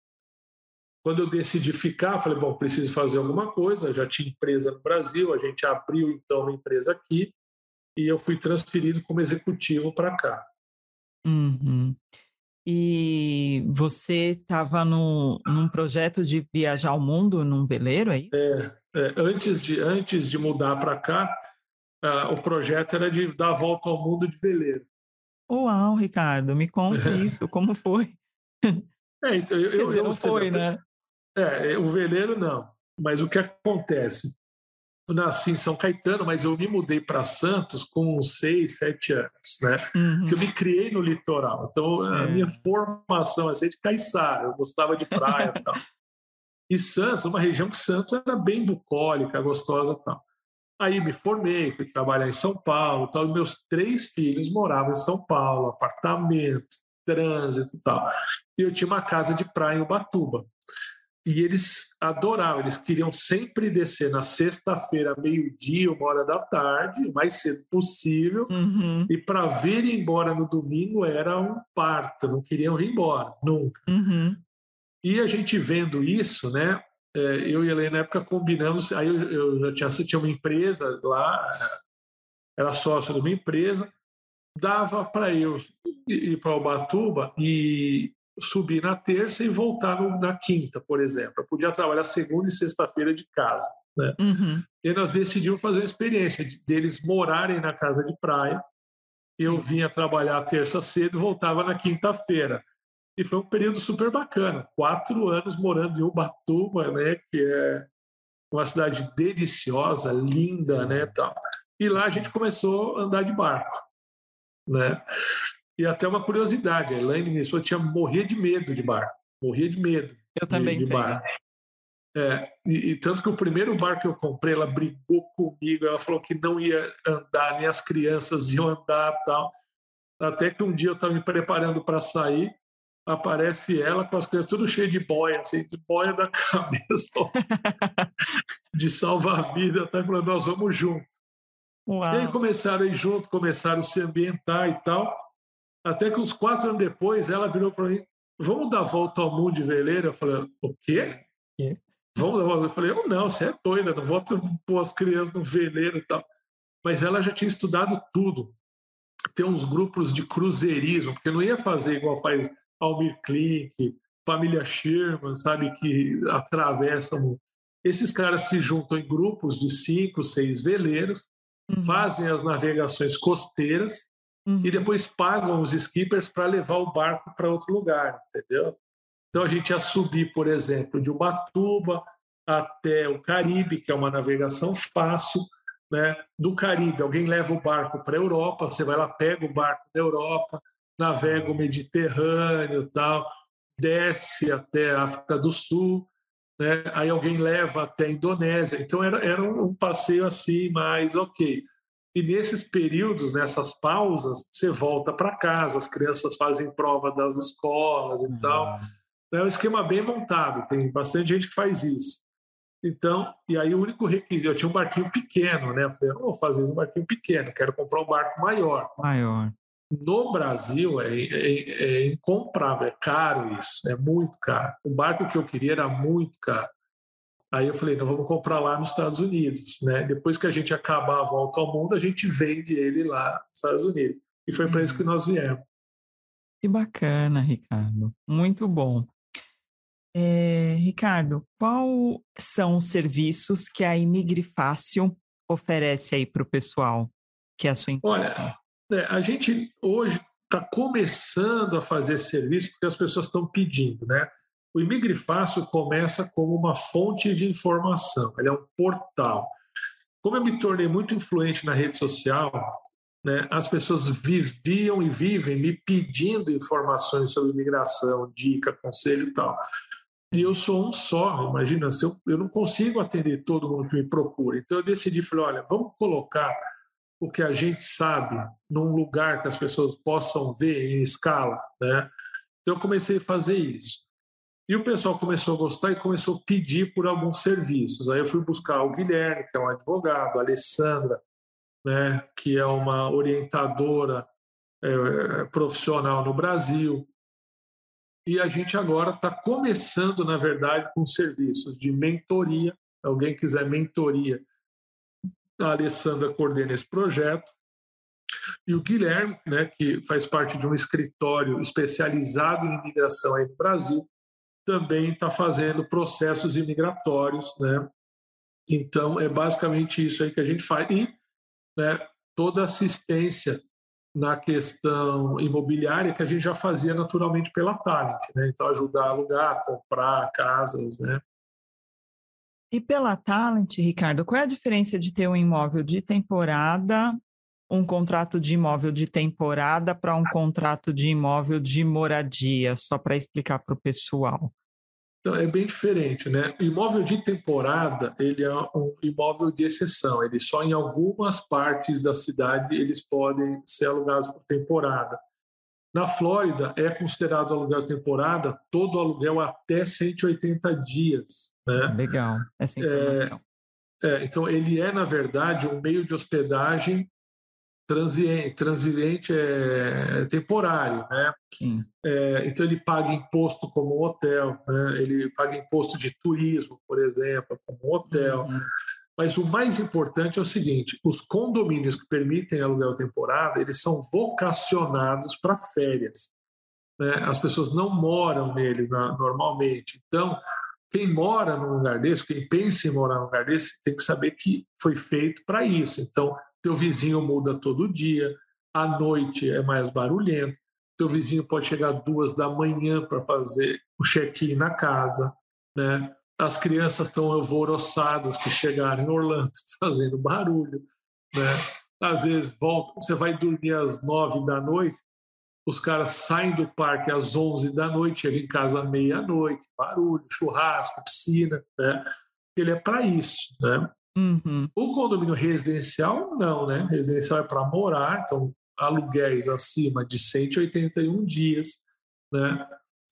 Quando eu decidi ficar, falei, bom, preciso fazer alguma coisa. Já tinha empresa no Brasil, a gente abriu então uma empresa aqui e eu fui transferido como executivo para cá. Uhum. E você estava num, projeto de viajar ao mundo num veleiro, é isso? É, é antes, de, antes de mudar para cá, uh, o projeto era de dar a volta ao mundo de veleiro. Uau, Ricardo, me conta isso, como foi? É, então, eu, Quer dizer, eu, não foi, né? É, o veleiro não. Mas o que acontece? Eu nasci em São Caetano, mas eu me mudei para Santos com seis, sete anos, né? Uhum. Eu me criei no litoral. Então, a é. minha formação assim, é de caiçara, eu gostava de praia e tal. E Santos, uma região que Santos era bem bucólica, gostosa e tal. Aí me formei, fui trabalhar em São Paulo, tal. E meus três filhos moravam em São Paulo, apartamento, trânsito e tal. E eu tinha uma casa de praia em Ubatuba. E eles adoravam, eles queriam sempre descer na sexta-feira, meio-dia, uma hora da tarde, o mais cedo possível. Uhum. E para vir embora no domingo era um parto, não queriam ir embora, nunca. Uhum. E a gente vendo isso, né? É, eu e a Helena, na época, combinamos. Aí eu, eu já tinha, tinha uma empresa lá, era sócio de uma empresa, dava para eu ir para Ubatuba e subir na terça e voltar na quinta, por exemplo. Eu podia trabalhar segunda e sexta-feira de casa. Né? Uhum. E nós decidimos fazer a experiência de, deles morarem na casa de praia. Eu vinha trabalhar terça cedo e voltava na quinta-feira. E foi um período super bacana. Quatro anos morando em Ubatuba, né, que é uma cidade deliciosa, linda, né, tal. E lá a gente começou a andar de barco, né? E até uma curiosidade, a Elaine, minha esposa, tinha morria de medo de barco, morria de medo. Eu também de, barco. É, e, e, tanto que o primeiro barco que eu comprei, ela brigou comigo, ela falou que não ia andar, nem as crianças iam andar tal. Até que um dia eu estava me preparando para sair, aparece ela com as crianças tudo cheio de boia, assim, de boia da cabeça, de salvar-vida, tá falando, nós vamos junto. Uau. E aí começaram a ir junto, começaram a se ambientar e tal, até que uns quatro anos depois ela virou para mim, vamos dar volta ao mundo de veleiro? Eu falei, o quê? É. Vamos dar volta? Eu falei, eu não, você é doida, não vou pôr as crianças no veleiro e tal. Mas ela já tinha estudado tudo. Tem uns grupos de cruzeirismo, porque não ia fazer igual faz Almir Klink, família Sherman, sabe, que atravessam. Esses caras se juntam em grupos de cinco, seis veleiros, uhum. fazem as navegações costeiras uhum. e depois pagam os skippers para levar o barco para outro lugar, entendeu? Então a gente ia subir, por exemplo, de Ubatuba até o Caribe, que é uma navegação fácil, né? Do Caribe, alguém leva o barco para a Europa, você vai lá, pega o barco da Europa, navega o Mediterrâneo, tal, desce até a África do Sul, né? aí alguém leva até a Indonésia. Então era, era um passeio assim, mais ok. E nesses períodos, nessas pausas, você volta para casa, as crianças fazem prova das escolas e uhum. tal. É um esquema bem montado, tem bastante gente que faz isso. Então, e aí o único requisito, eu tinha um barquinho pequeno, né? Eu falei, eu não vou fazer um barquinho pequeno, quero comprar um barco maior. Maior. No Brasil é, é, é, incomprável, é caro isso, é muito caro. O barco que eu queria era muito caro. Aí eu falei, não, vamos comprar lá nos Estados Unidos. Né? Depois que a gente acabar a volta ao mundo, a gente vende ele lá nos Estados Unidos. E foi para isso que uhum. nós viemos. Que bacana, Ricardo. Muito bom. É, Ricardo, quais são os serviços que a Imigre Fácil oferece aí para o pessoal, que é a sua empresa? Olha, é, a gente hoje está começando a fazer esse serviço porque as pessoas estão pedindo, né? O Imigre Fácil começa como uma fonte de informação, ele é um portal. Como eu me tornei muito influente na rede social, né, as pessoas viviam e vivem me pedindo informações sobre imigração, dica, conselho e tal. E eu sou um só, imagina, se eu, eu não consigo atender todo mundo que me procura. Então eu decidi, falei, olha, vamos colocar o que a gente sabe num lugar que as pessoas possam ver em escala, né? Então eu comecei a fazer isso. E o pessoal começou a gostar e começou a pedir por alguns serviços. Aí eu fui buscar o Guilherme, que é um advogado, a Alessandra, né, que é uma orientadora é, profissional no Brasil. E a gente agora está começando, na verdade, com serviços de mentoria. Alguém quiser mentoria, a Alessandra coordena esse projeto. E o Guilherme, né, que faz parte de um escritório especializado em imigração aí no Brasil, também está fazendo processos imigratórios, né? Então é basicamente isso aí que a gente faz e né, toda assistência na questão imobiliária que a gente já fazia naturalmente pela Talent, né? Então ajudar a alugar, comprar casas, né? E pela Talent, Ricardo, qual é a diferença de ter um imóvel de temporada, um contrato de imóvel de temporada para um contrato de imóvel de moradia, só para explicar para o pessoal? Então, é bem diferente, né? O imóvel de temporada, ele é um imóvel de exceção. Ele só em algumas partes da cidade eles podem ser alugados por temporada. Na Flórida é considerado aluguel temporada todo aluguel até 180 dias, né? Legal, essa informação. É, é, então ele é na verdade um meio de hospedagem transiente, transiente é temporário, né? É, então ele paga imposto como hotel, né? ele paga imposto de turismo, por exemplo, como hotel. Uhum. Mas o mais importante é o seguinte: os condomínios que permitem aluguel temporada, eles são vocacionados para férias. Né? As pessoas não moram neles na, normalmente. Então, quem mora num lugar desse, quem pensa em morar num lugar desse, tem que saber que foi feito para isso. Então, teu vizinho muda todo dia, à noite é mais barulhento, teu vizinho pode chegar duas da manhã para fazer o check-in na casa, né? As crianças estão alvoroçadas que chegaram em Orlando fazendo barulho, né? Às vezes volta, você vai dormir às nove da noite, os caras saem do parque às onze da noite, chegam em casa meia-noite, barulho, churrasco, piscina, né? Ele é para isso, né? Uhum. O condomínio residencial, não, né? Residencial é para morar, então aluguéis acima de 181 dias, né?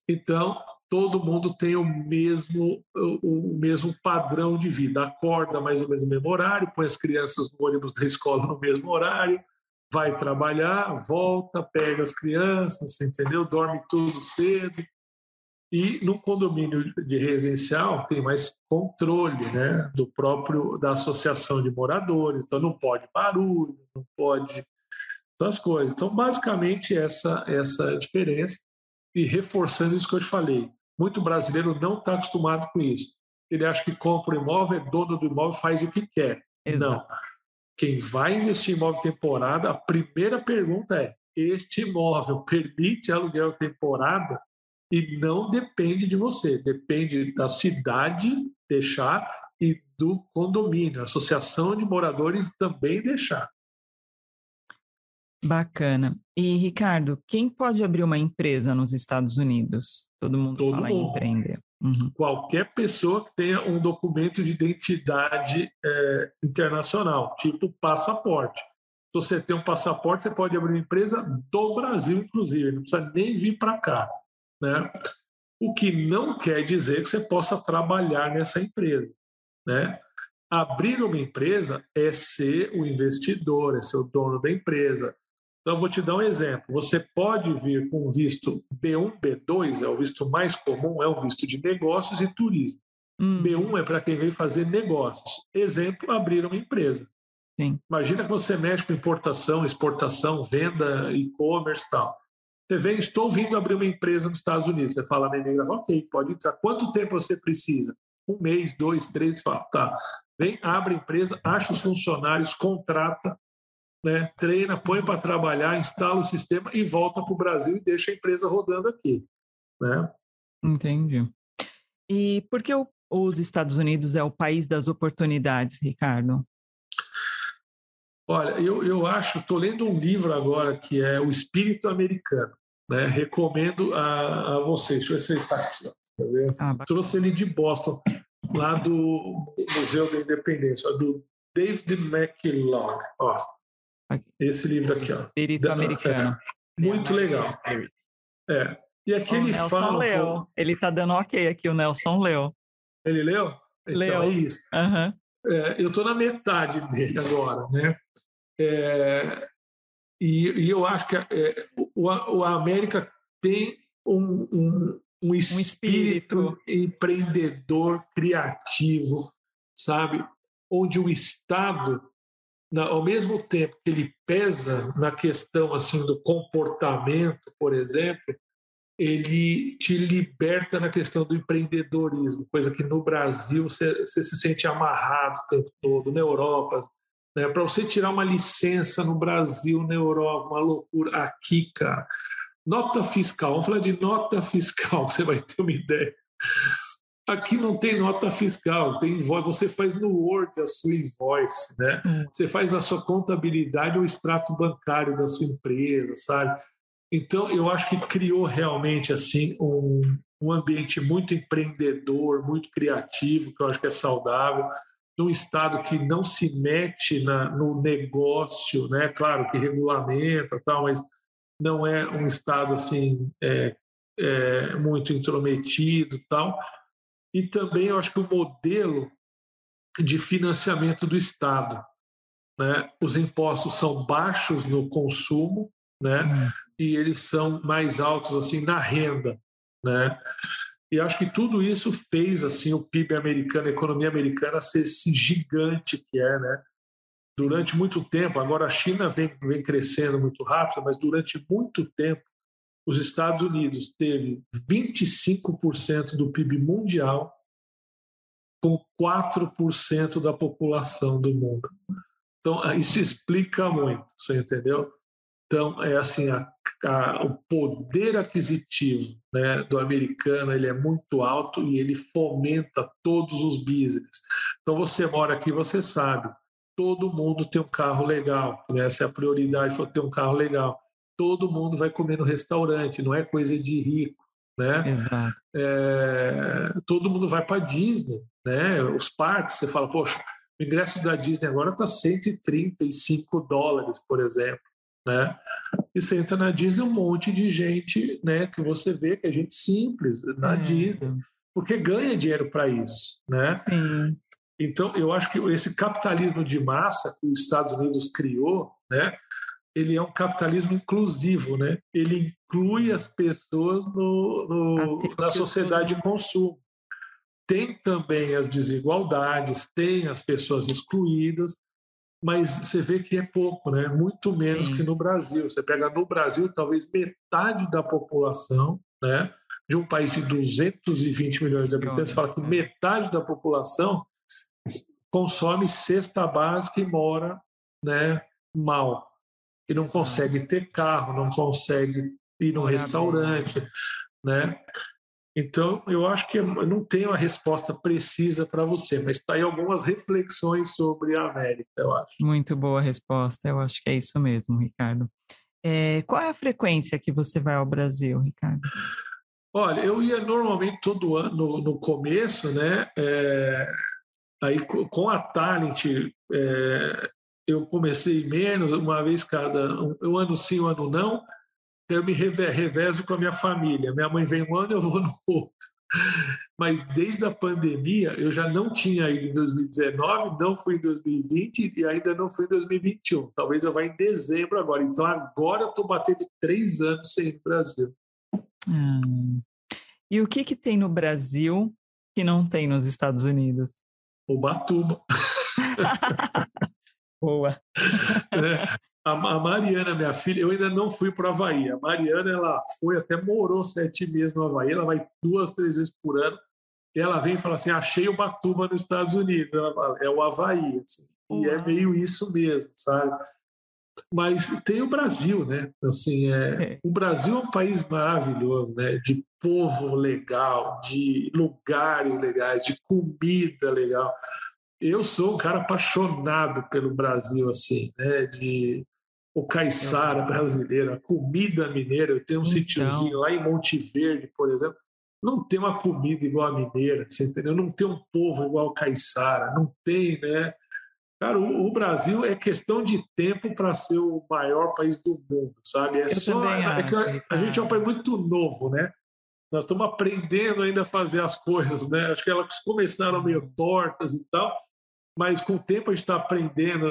Então, todo mundo tem o mesmo, o, mesmo padrão de vida. Acorda mais ou menos no mesmo horário, põe as crianças no ônibus da escola no mesmo horário, vai trabalhar, volta, pega as crianças, entendeu? Dorme tudo cedo, e no condomínio de residencial tem mais controle né, do próprio da associação de moradores, então não pode barulho, não pode essas coisas. Então, basicamente, essa essa diferença. E reforçando isso que eu te falei, muito brasileiro não está acostumado com isso. Ele acha que compra o imóvel, é dono do imóvel, faz o que quer. Exato. Não. Quem vai investir em imóvel temporada, a primeira pergunta é: este imóvel permite aluguel temporada? E não depende de você, depende da cidade deixar e do condomínio, a associação de moradores também deixar. Bacana. E Ricardo, quem pode abrir uma empresa nos Estados Unidos? Todo mundo Todo fala mundo. em empreender. Uhum. Qualquer pessoa que tenha um documento de identidade é, internacional, tipo passaporte. Se você tem um passaporte, você pode abrir uma empresa do Brasil, inclusive, não precisa nem vir para cá. Né? O que não quer dizer que você possa trabalhar nessa empresa. Né? Abrir uma empresa é ser o investidor, é ser o dono da empresa. Então, vou te dar um exemplo. Você pode vir com visto B1, B2, é o visto mais comum, é o visto de negócios e turismo. Hum. B1 é para quem vem fazer negócios. Exemplo, abrir uma empresa. Sim. Imagina que você mexe com importação, exportação, venda, e-commerce e tal. Você vem, estou vindo abrir uma empresa nos Estados Unidos. Você fala na imigração, ok, pode entrar. Quanto tempo você precisa? Um mês, dois, três, fala, tá. Vem, abre a empresa, acha os funcionários, contrata, né? treina, põe para trabalhar, instala o sistema e volta para o Brasil e deixa a empresa rodando aqui. Né? Entendi. E por que os Estados Unidos é o país das oportunidades, Ricardo? Olha, eu, eu acho, estou lendo um livro agora que é O Espírito Americano. Né? Recomendo a, a vocês. Deixa eu ver se ele está aqui. Tá ah, Trouxe ele de Boston, lá do Museu da Independência, do David McLeod. Ó, esse livro aqui, ó. Espírito da, americano. É, muito legal. É. E aqui o ele Nelson fala. Leu. Ele tá dando ok aqui, o Nelson leu. Ele leu? Então. É isso. Uhum. É, eu estou na metade dele agora, né? É, e, e, eu acho que é, o, o, a América tem um, um, um, espírito um espírito empreendedor, criativo, sabe? Onde o Estado ao mesmo tempo que ele pesa na questão assim do comportamento, por exemplo, ele te liberta na questão do empreendedorismo, coisa que no Brasil você, você se sente amarrado o tempo todo, na Europa. Né? Para você tirar uma licença no Brasil, na Europa, uma loucura. Aqui, cara, nota fiscal, vamos falar de nota fiscal, você vai ter uma ideia. Aqui não tem nota fiscal, tem invoice. Você faz no Word a sua invoice, né? Hum. Você faz a sua contabilidade ou extrato bancário da sua empresa, sabe? Então, eu acho que criou realmente assim um, um ambiente muito empreendedor, muito criativo, que eu acho que é saudável, num estado que não se mete na, no negócio, né? Claro que regulamenta, tal, mas não é um estado assim é, é, muito intrometido, tal e também eu acho que o modelo de financiamento do Estado. Né? Os impostos são baixos no consumo né? Hum. e eles são mais altos assim na renda. Né? E acho que tudo isso fez assim o PIB americano, a economia americana ser esse gigante que é, né? Durante muito tempo, agora a China vem, vem crescendo muito rápido, mas durante muito tempo os Estados Unidos teve 25% do PIB mundial com 4% da população do mundo. Então, isso explica muito, você entendeu? Então, é assim, a, a, o poder aquisitivo né, do americano ele é muito alto e ele fomenta todos os business. Então, você mora aqui, você sabe, todo mundo tem um carro legal, né? essa é a prioridade, for ter um carro legal todo mundo vai comer no restaurante, não é coisa de rico, né? Exato. É, todo mundo vai para Disney, né? Os parques, você fala, poxa, o ingresso da Disney agora está 135 dólares, por exemplo, né? E você entra na Disney um monte de gente, né? Que você vê que é gente simples na é. Disney, porque ganha dinheiro para isso, né? Sim. Então, eu acho que esse capitalismo de massa que os Estados Unidos criou, né? ele é um capitalismo inclusivo, né? Ele inclui as pessoas no, no na sociedade de consumo. Tem também as desigualdades, tem as pessoas excluídas, mas você vê que é pouco, né? Muito menos Sim. que no Brasil. Você pega no Brasil, talvez metade da população, né? De um país de 220 milhões de habitantes, você fala que metade da população consome cesta básica e mora, né? Mal e não consegue ter carro, não consegue ir num restaurante, né? Então, eu acho que eu não tenho a resposta precisa para você, mas está aí algumas reflexões sobre a América, eu acho. Muito boa resposta, eu acho que é isso mesmo, Ricardo. É, qual é a frequência que você vai ao Brasil, Ricardo? Olha, eu ia normalmente todo ano, no, começo, né? É, aí com a Talent, é, eu comecei menos, uma vez cada, um, ano sim, um ano não, eu me revezo com a minha família. Minha mãe vem um ano, eu vou no outro. Mas desde a pandemia, eu já não tinha ido em 2019, não fui em 2020 e ainda não fui em 2021. Talvez eu vá em dezembro agora. Então agora eu estou batendo três anos sem ir no Brasil. Hum. E o que, que tem no Brasil que não tem nos Estados Unidos? O Batuba. Boa. É, a, Mariana, minha filha, eu ainda não fui para o Havaí. A Mariana, ela foi, até morou sete meses no Havaí. Ela vai duas, três vezes por ano. E ela vem e fala assim: achei o Batuba nos Estados Unidos. Ela fala, é o Havaí. Assim. E é meio isso mesmo, sabe? Mas tem o Brasil, né? Assim, é, é, o Brasil é um país maravilhoso, né? De povo legal, de lugares legais, de comida legal. Eu sou um cara apaixonado pelo Brasil, assim, né? De o caiçara brasileiro, a comida mineira. Eu tenho um então... sítiozinho lá em Monte Verde, por exemplo. Não tem uma comida igual a mineira, você entendeu? Não tem um povo igual o caiçara, não tem, né? Cara, o, o Brasil é questão de tempo para ser o maior país do mundo, sabe? É Eu só é acho, a, a gente é um país muito novo, né? Nós estamos aprendendo ainda a fazer as coisas, né? Acho que elas começaram meio tortas e tal, mas com o tempo a gente está aprendendo.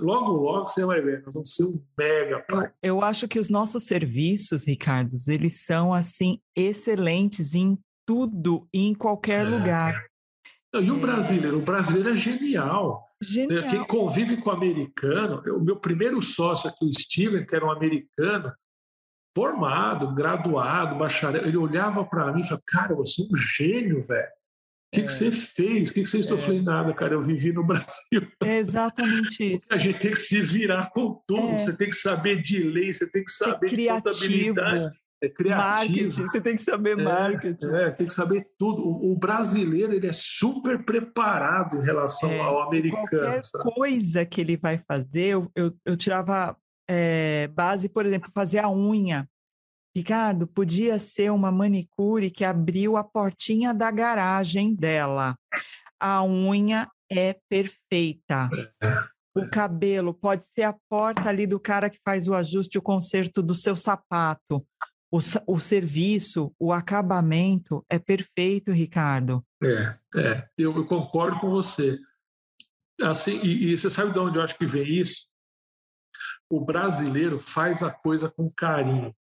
Logo, logo você vai ver, nós vamos ser um mega país. Eu, acho que os nossos serviços, Ricardo, eles são assim excelentes em tudo e em qualquer é. lugar. E o é. brasileiro? O brasileiro é genial. Genial. Quem convive com o americano, o meu primeiro sócio aqui, o Steven, que era um americano, formado, graduado, bacharel, ele olhava para mim e falava: Cara, você é um gênio, velho. O que, é. que você fez? O que, que você estudou? É. Eu falei, nada, cara, eu vivi no Brasil. É exatamente isso. A gente tem que se virar com tudo. É. Você tem que saber de lei, você tem que saber de contabilidade. É criativo. Marketing, você tem que saber é, marketing. É, tem que saber tudo. O, o, brasileiro ele é super preparado em relação é, ao americano. Qualquer sabe? coisa que ele vai fazer, eu, eu, eu tirava é, base, por exemplo, fazer a unha. Ricardo, podia ser uma manicure que abriu a portinha da garagem dela. A unha é perfeita. É, o cabelo pode ser a porta ali do cara que faz o ajuste, o conserto do seu sapato o, o serviço, o acabamento é perfeito, Ricardo. É, é, eu, eu concordo com você. Assim, e, e, você sabe de onde eu acho que vem isso? O brasileiro faz a coisa com carinho.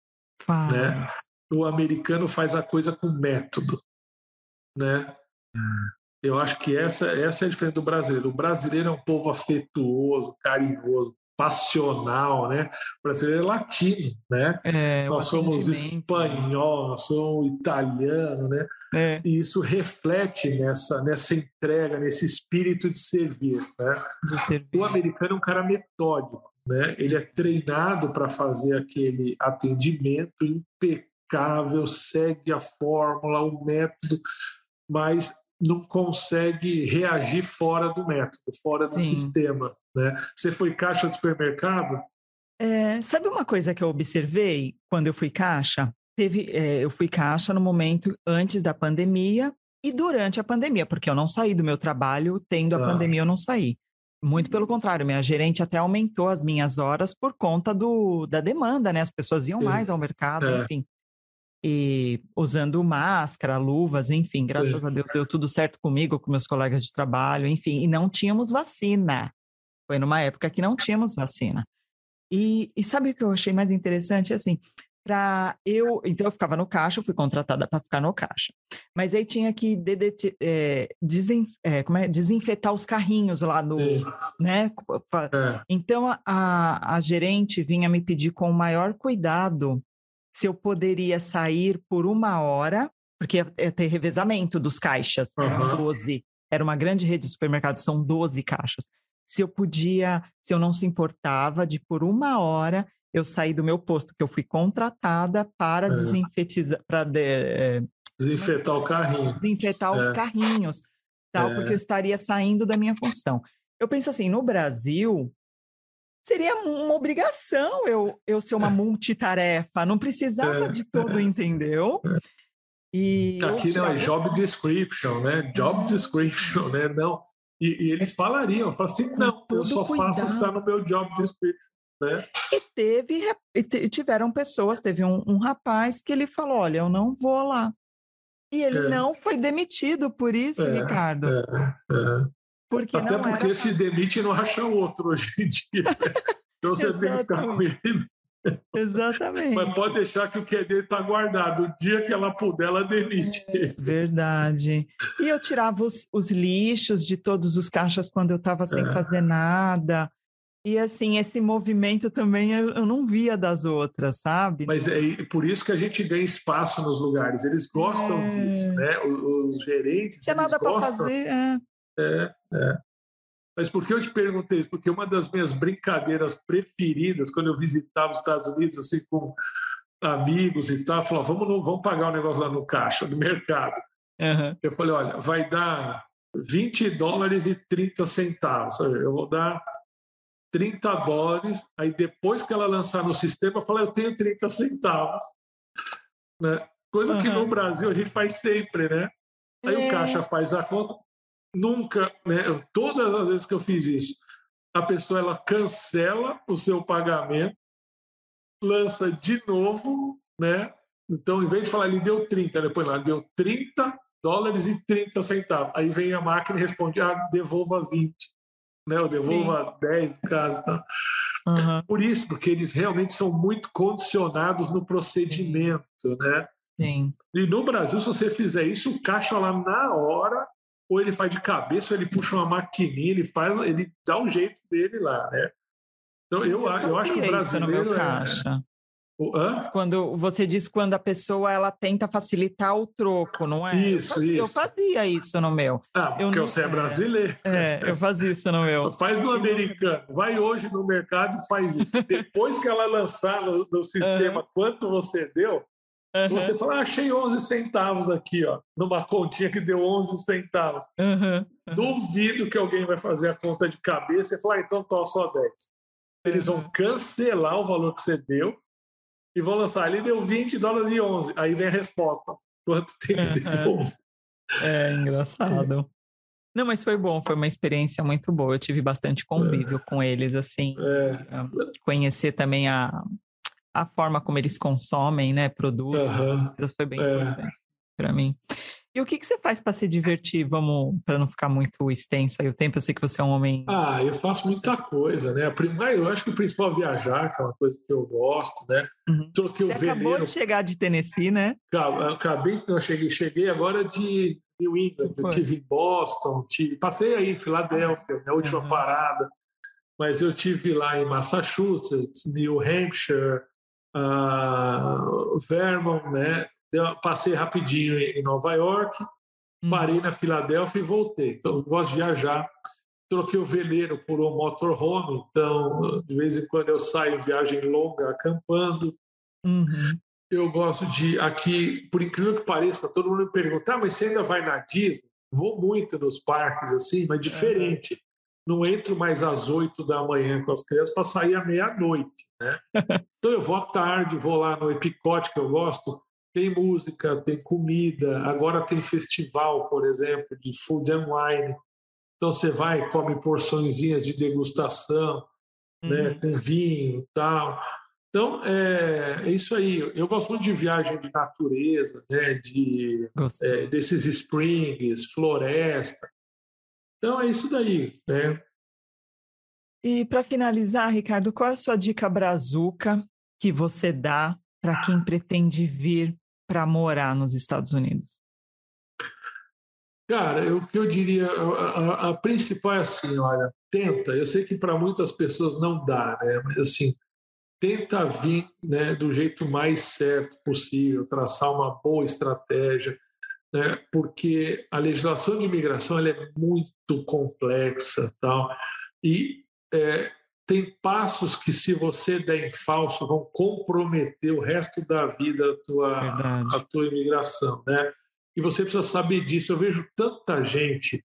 Faz. Né? O americano faz a coisa com método. Né? Hum. Eu acho que essa, essa é a diferença do brasileiro. O brasileiro é um povo afetuoso, carinhoso, passional, né? O brasileiro é latino, né? É, nós somos espanhol, nós somos italiano, né? É. E isso reflete nessa, nessa entrega, nesse espírito de servir, né? De servir. O americano é um cara metódico, né? Ele é treinado para fazer aquele atendimento impecável, segue a fórmula, o método, mas não consegue reagir fora do método, fora Sim. do sistema. Né? Você foi caixa do supermercado? É, sabe uma coisa que eu observei quando eu fui caixa? Teve, é, eu fui caixa no momento antes da pandemia e durante a pandemia, porque eu não saí do meu trabalho, tendo a ah. pandemia eu não saí. Muito pelo contrário, minha gerente até aumentou as minhas horas por conta do, da demanda, né? As pessoas iam Sim. mais ao mercado, é. enfim e usando máscara, luvas, enfim, graças a Deus deu tudo certo comigo, com meus colegas de trabalho, enfim, e não tínhamos vacina. Foi numa época que não tínhamos vacina. E, e sabe o que eu achei mais interessante? Assim, para eu. Então, eu ficava no caixa, eu fui contratada para ficar no caixa. Mas aí tinha que DDT, é, desen, é, como é? desinfetar os carrinhos lá no. Né? É. Então, a, a gerente vinha me pedir com o maior cuidado se eu poderia sair por uma hora, porque ia ter revezamento dos caixas, uhum. eram 12. Era uma grande rede de supermercados, são 12 caixas. Se eu podia, se eu não se importava de por uma hora eu sair do meu posto, que eu fui contratada para é. desinfetizar, para de, é, desinfetar o carrinho. Desinfetar é. os carrinhos, tal, é. porque eu estaria saindo da minha função. Eu penso assim, no Brasil, seria uma obrigação eu, eu ser uma é. multitarefa, não precisava é, de é, entendeu? E Aqui não é job description, né? Job description, né? Não. E, e eles falariam, falam assim, não, eu só cuidado. faço o que está no meu job description. Né? E teve, e tiveram pessoas, teve um, um, rapaz que ele falou: olha, eu não vou lá. E ele é. não foi demitido por isso, é, Ricardo. É, é. Porque Até porque era... se demite não acha outro hoje em dia. Então você tem que ficar com ele. Exatamente. Mas pode deixar que o que é dele está guardado. O dia que ela puder, ela demite. É, verdade. E eu tirava os, os, lixos de todos os caixas quando eu estava sem é. fazer nada. E assim, esse movimento também eu, eu, não via das outras, sabe? Mas é por isso que a gente ganha espaço nos lugares. Eles gostam é. disso, né? Os, os gerentes. Não tem nada para fazer. É. É, é. Mas por que eu te perguntei isso? Porque uma das minhas brincadeiras preferidas, quando eu visitava os Estados Unidos, assim, com amigos e tal, falava, vamos, no, vamos pagar o um negócio lá no caixa do mercado. Uhum. Eu falei, olha, vai dar 20 dólares e 30 centavos. Eu vou dar 30 dólares, aí depois que ela lançar no sistema, eu falei, eu tenho 30 centavos. Né? Coisa uhum. que no Brasil a gente faz sempre, né? Aí é. o caixa faz a conta. Nunca, né? Todas as vezes que eu fiz isso, a pessoa ela cancela o seu pagamento, lança de novo, né? Então, em vez de falar, ele deu 30, depois lá, deu 30 dólares e 30 centavos. Aí vem a máquina e responde, ah, devolva 20, né? Ou devolva Sim. 10 no caso, tá? Uhum. Por isso, porque eles realmente são muito condicionados no procedimento, né? Sim. E no Brasil, se você fizer isso, o caixa lá na hora, ou ele faz de cabeça, ou ele puxa uma maquininha, ele faz, ele dá o jeito dele lá, né? Então eu, eu acho que o brasileiro no meu é caixa. É... Quando você diz quando a pessoa ela tenta facilitar o troco, não é? Isso, eu fazia, isso. Eu fazia isso no meu. Ah, porque eu você é brasileiro. É, eu fazia isso no meu. Faz no americano. Vai hoje no mercado e faz isso. Depois que ela lançar no, no sistema uhum. quanto você deu, Uhum. Você fala, ah, achei 11 centavos aqui, ó, numa continha que deu 11 centavos. Uhum. Duvido que alguém vai fazer a conta de cabeça e falar, ah, então tô só 10. Eles vão cancelar o valor que você deu e vão lançar. Ele deu 20 dólares e 11. Aí vem a resposta. Quanto tem que devolver? É engraçado. Não, mas foi bom, foi uma experiência muito boa. Eu tive bastante convívio é. com eles, assim. É. Conhecer também a, a forma como eles consomem, né, produtos, uhum. essas coisas foi bem é. importante para mim. E o que, que você faz para se divertir? Vamos, para não ficar muito extenso aí o tempo, eu sei que você é um homem. Ah, eu faço muita coisa, né? Eu acho que o principal é viajar, que é uma coisa que eu gosto, né? Uhum. Troquei você o veneno. acabou de chegar de Tennessee, né? Acabei, eu cheguei, cheguei agora de New England, eu tive em Boston, tive, passei aí em Filadélfia, minha última uhum. parada, mas eu tive lá em Massachusetts, New Hampshire, uh, Vermont, né? Deu, passei rapidinho em Nova York, hum. parei na Filadélfia e voltei. Então, eu gosto de viajar. Troquei o veleiro por um motorhome, então, de vez em quando eu saio viagem longa acampando. Uhum. Eu gosto de, aqui, por incrível que pareça, todo mundo me pergunta, ah, mas você ainda vai na Disney? Vou muito nos parques, assim, mas diferente. Uhum não entro mais às oito da manhã com as crianças para sair à meia-noite. Né? então eu vou à tarde, vou lá no Epicote, que eu gosto, tem música, tem comida, agora tem festival, por exemplo, de food and wine. Então você vai, come porçõezinhas de degustação, né, uhum. com vinho e tal. Então, é, é, isso aí. Eu gosto muito de viagem de natureza, né, de, é, desses springs, floresta. Então é isso daí, né? E para finalizar, Ricardo, qual é a sua dica brazuca que você dá para quem pretende vir para morar nos Estados Unidos? Cara, o que eu diria, a, a, a, principal é assim, olha, tenta. Eu sei que para muitas pessoas não dá, né? Mas assim, tenta vir, né, do jeito mais certo possível, traçar uma boa estratégia, né, porque a legislação de imigração ela é muito complexa tal, e é, tem passos que, se você der em falso, vão comprometer o resto da vida a tua, a tua imigração. Né? E você precisa saber disso. Eu vejo tanta gente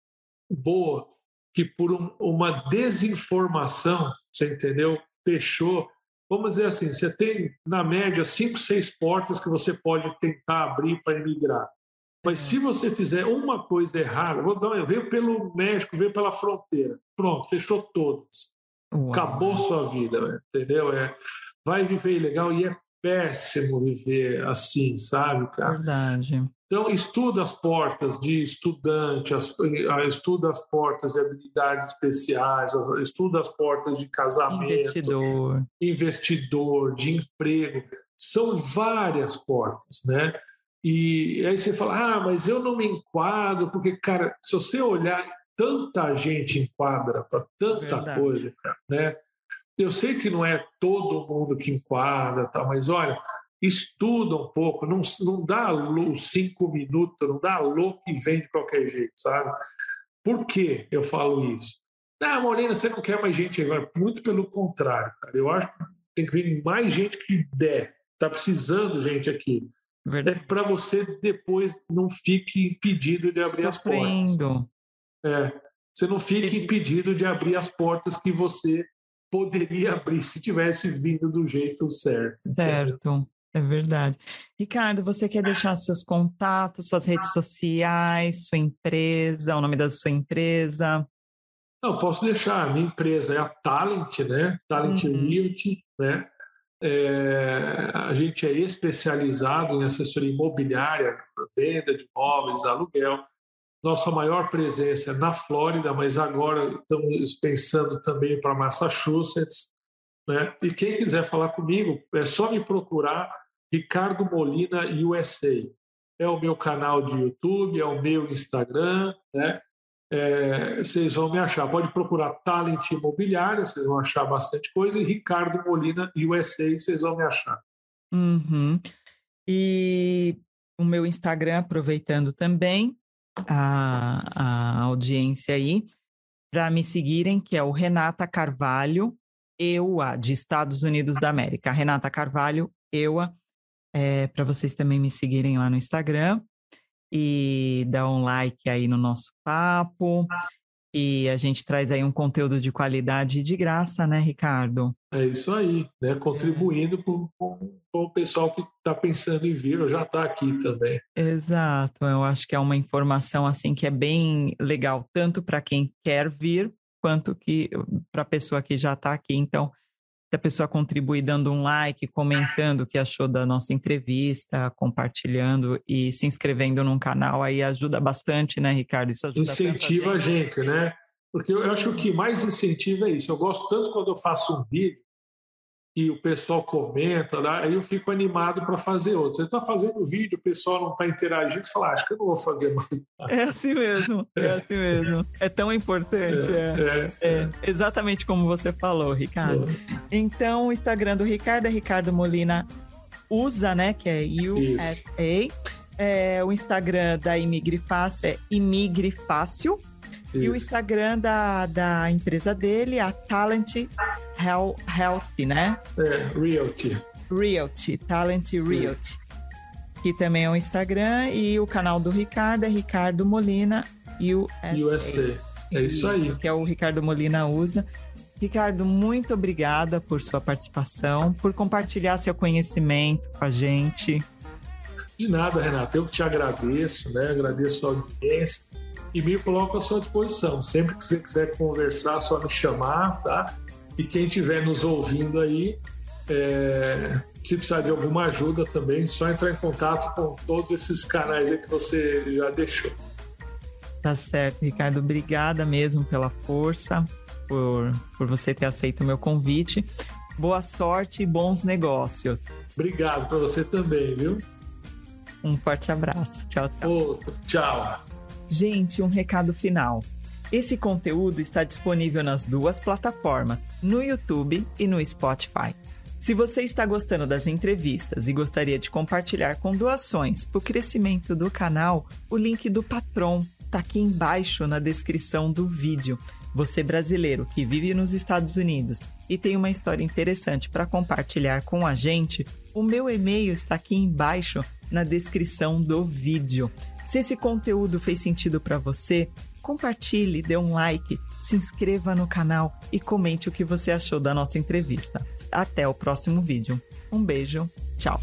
boa que, por um, uma desinformação, você entendeu? Fechou. Vamos dizer assim: você tem, na média, cinco, seis portas que você pode tentar abrir para imigrar. Mas se você fizer uma coisa errada, vou dar, veio pelo México, veio pela fronteira, pronto, fechou todas. Uau. Acabou sua vida, entendeu? É, vai viver ilegal e é péssimo viver assim, sabe, cara? Verdade. Então, estuda as portas de estudante, ah, estuda as portas de habilidades especiais, estuda as portas de casamento, investidor, investidor de emprego. São várias portas, né? E aí você fala, ah, mas eu não me enquadro, porque, cara, se você olhar, tanta gente enquadra para tanta Verdade. coisa, cara, né? Eu sei que não é todo mundo que enquadra, tá, mas olha, estuda um pouco, não, não dá os cinco minutos, não dá louco e vem de qualquer jeito, sabe? Por que eu falo isso? Ah, Molina, você não quer mais gente agora. Muito pelo contrário, cara. Eu acho que tem que vir mais gente que der. Tá precisando gente aqui. Verdade. É para você depois não fique impedido de abrir Sofrendo. as portas. É. Você não fique impedido de abrir as portas que você poderia abrir se tivesse vindo do jeito certo. Certo. É verdade. Ricardo, você quer deixar seus contatos, suas redes sociais, sua empresa, o nome da sua empresa? Não, posso deixar. A minha empresa é a Talent, né? Talent uhum. Realty, né? É, a gente é especializado em assessoria imobiliária, venda de imóveis, aluguel. Nossa maior presença é na Flórida, mas agora estamos pensando também para Massachusetts. Né? E quem quiser falar comigo, é só me procurar Ricardo Molina USA. É o meu canal de YouTube, é o meu Instagram, né? É, vocês vão me achar. Pode procurar Talent Imobiliária, vocês vão achar bastante coisa, e Ricardo Molina USA, vocês vão me achar. Uhum. E o meu Instagram, aproveitando também a, a audiência aí, para me seguirem, que é o Renata Carvalho, EUA, de Estados Unidos da América. Renata Carvalho, EUA é, para vocês também me seguirem lá no Instagram e dar um like aí no nosso papo. E a gente traz aí um conteúdo de qualidade de graça, né, Ricardo? É isso aí, né? Contribuindo é. com, o pessoal que está pensando em vir, ou já está aqui também. Exato, eu acho que é uma informação assim que é bem legal, tanto para quem quer vir, quanto que para a pessoa que já está aqui. Então, se a pessoa contribuir dando um like, comentando o que achou da nossa entrevista, compartilhando e se inscrevendo num canal, aí ajuda bastante, né, Ricardo? Isso ajuda Incentiva a gente. a gente, né? Porque eu acho que o que mais incentiva é isso. Eu gosto tanto quando eu faço um vídeo que o pessoal comenta, lá, aí eu fico animado para fazer outro. Você está fazendo vídeo, o pessoal não está interagindo, você fala, ah, acho que eu não vou fazer mais. Nada. É assim mesmo, é, é assim mesmo. É tão importante. É, é, é, é. exatamente como você falou, Ricardo. É. Então, o Instagram do Ricardo é Ricardo Molina USA, né? Que é USA. É, o Instagram da Imigre Fácil é Imigre Fácil. Isso. E o Instagram da, da empresa dele, a Talent Health, Health né? É, Realty. Realty, Talent Realty. Isso. Que também é o Instagram. E o canal do Ricardo é Ricardo Molina USA. USA. É isso, isso aí. Que é o Ricardo Molina usa. Ricardo, muito obrigada por sua participação, por compartilhar seu conhecimento com a gente. De nada, Renato. Eu que te agradeço, né? Agradeço a audiência e me coloco à sua disposição. Sempre que você quiser conversar, só me chamar, tá? E quem estiver nos ouvindo aí, é, se precisar de alguma ajuda também, só entrar em contato com todos esses canais aí que você já deixou. Tá certo, Ricardo. Obrigada mesmo pela força, por, por você ter aceito o meu convite. Boa sorte e bons negócios. Obrigado para você também, viu? Um forte abraço. Tchau, tchau. Outro, tchau. Gente, um recado final. Esse conteúdo está disponível nas duas plataformas, no YouTube e no Spotify. Se você está gostando das entrevistas e gostaria de compartilhar com doações para o crescimento do canal, o link do Patron está aqui embaixo na descrição do vídeo. Você brasileiro que vive nos Estados Unidos e tem uma história interessante para compartilhar com a gente, o meu e-mail está aqui embaixo na descrição do vídeo. Se esse conteúdo fez sentido para você, compartilhe, dê um like, se inscreva no canal e comente o que você achou da nossa entrevista. Até o próximo vídeo. Um beijo, tchau.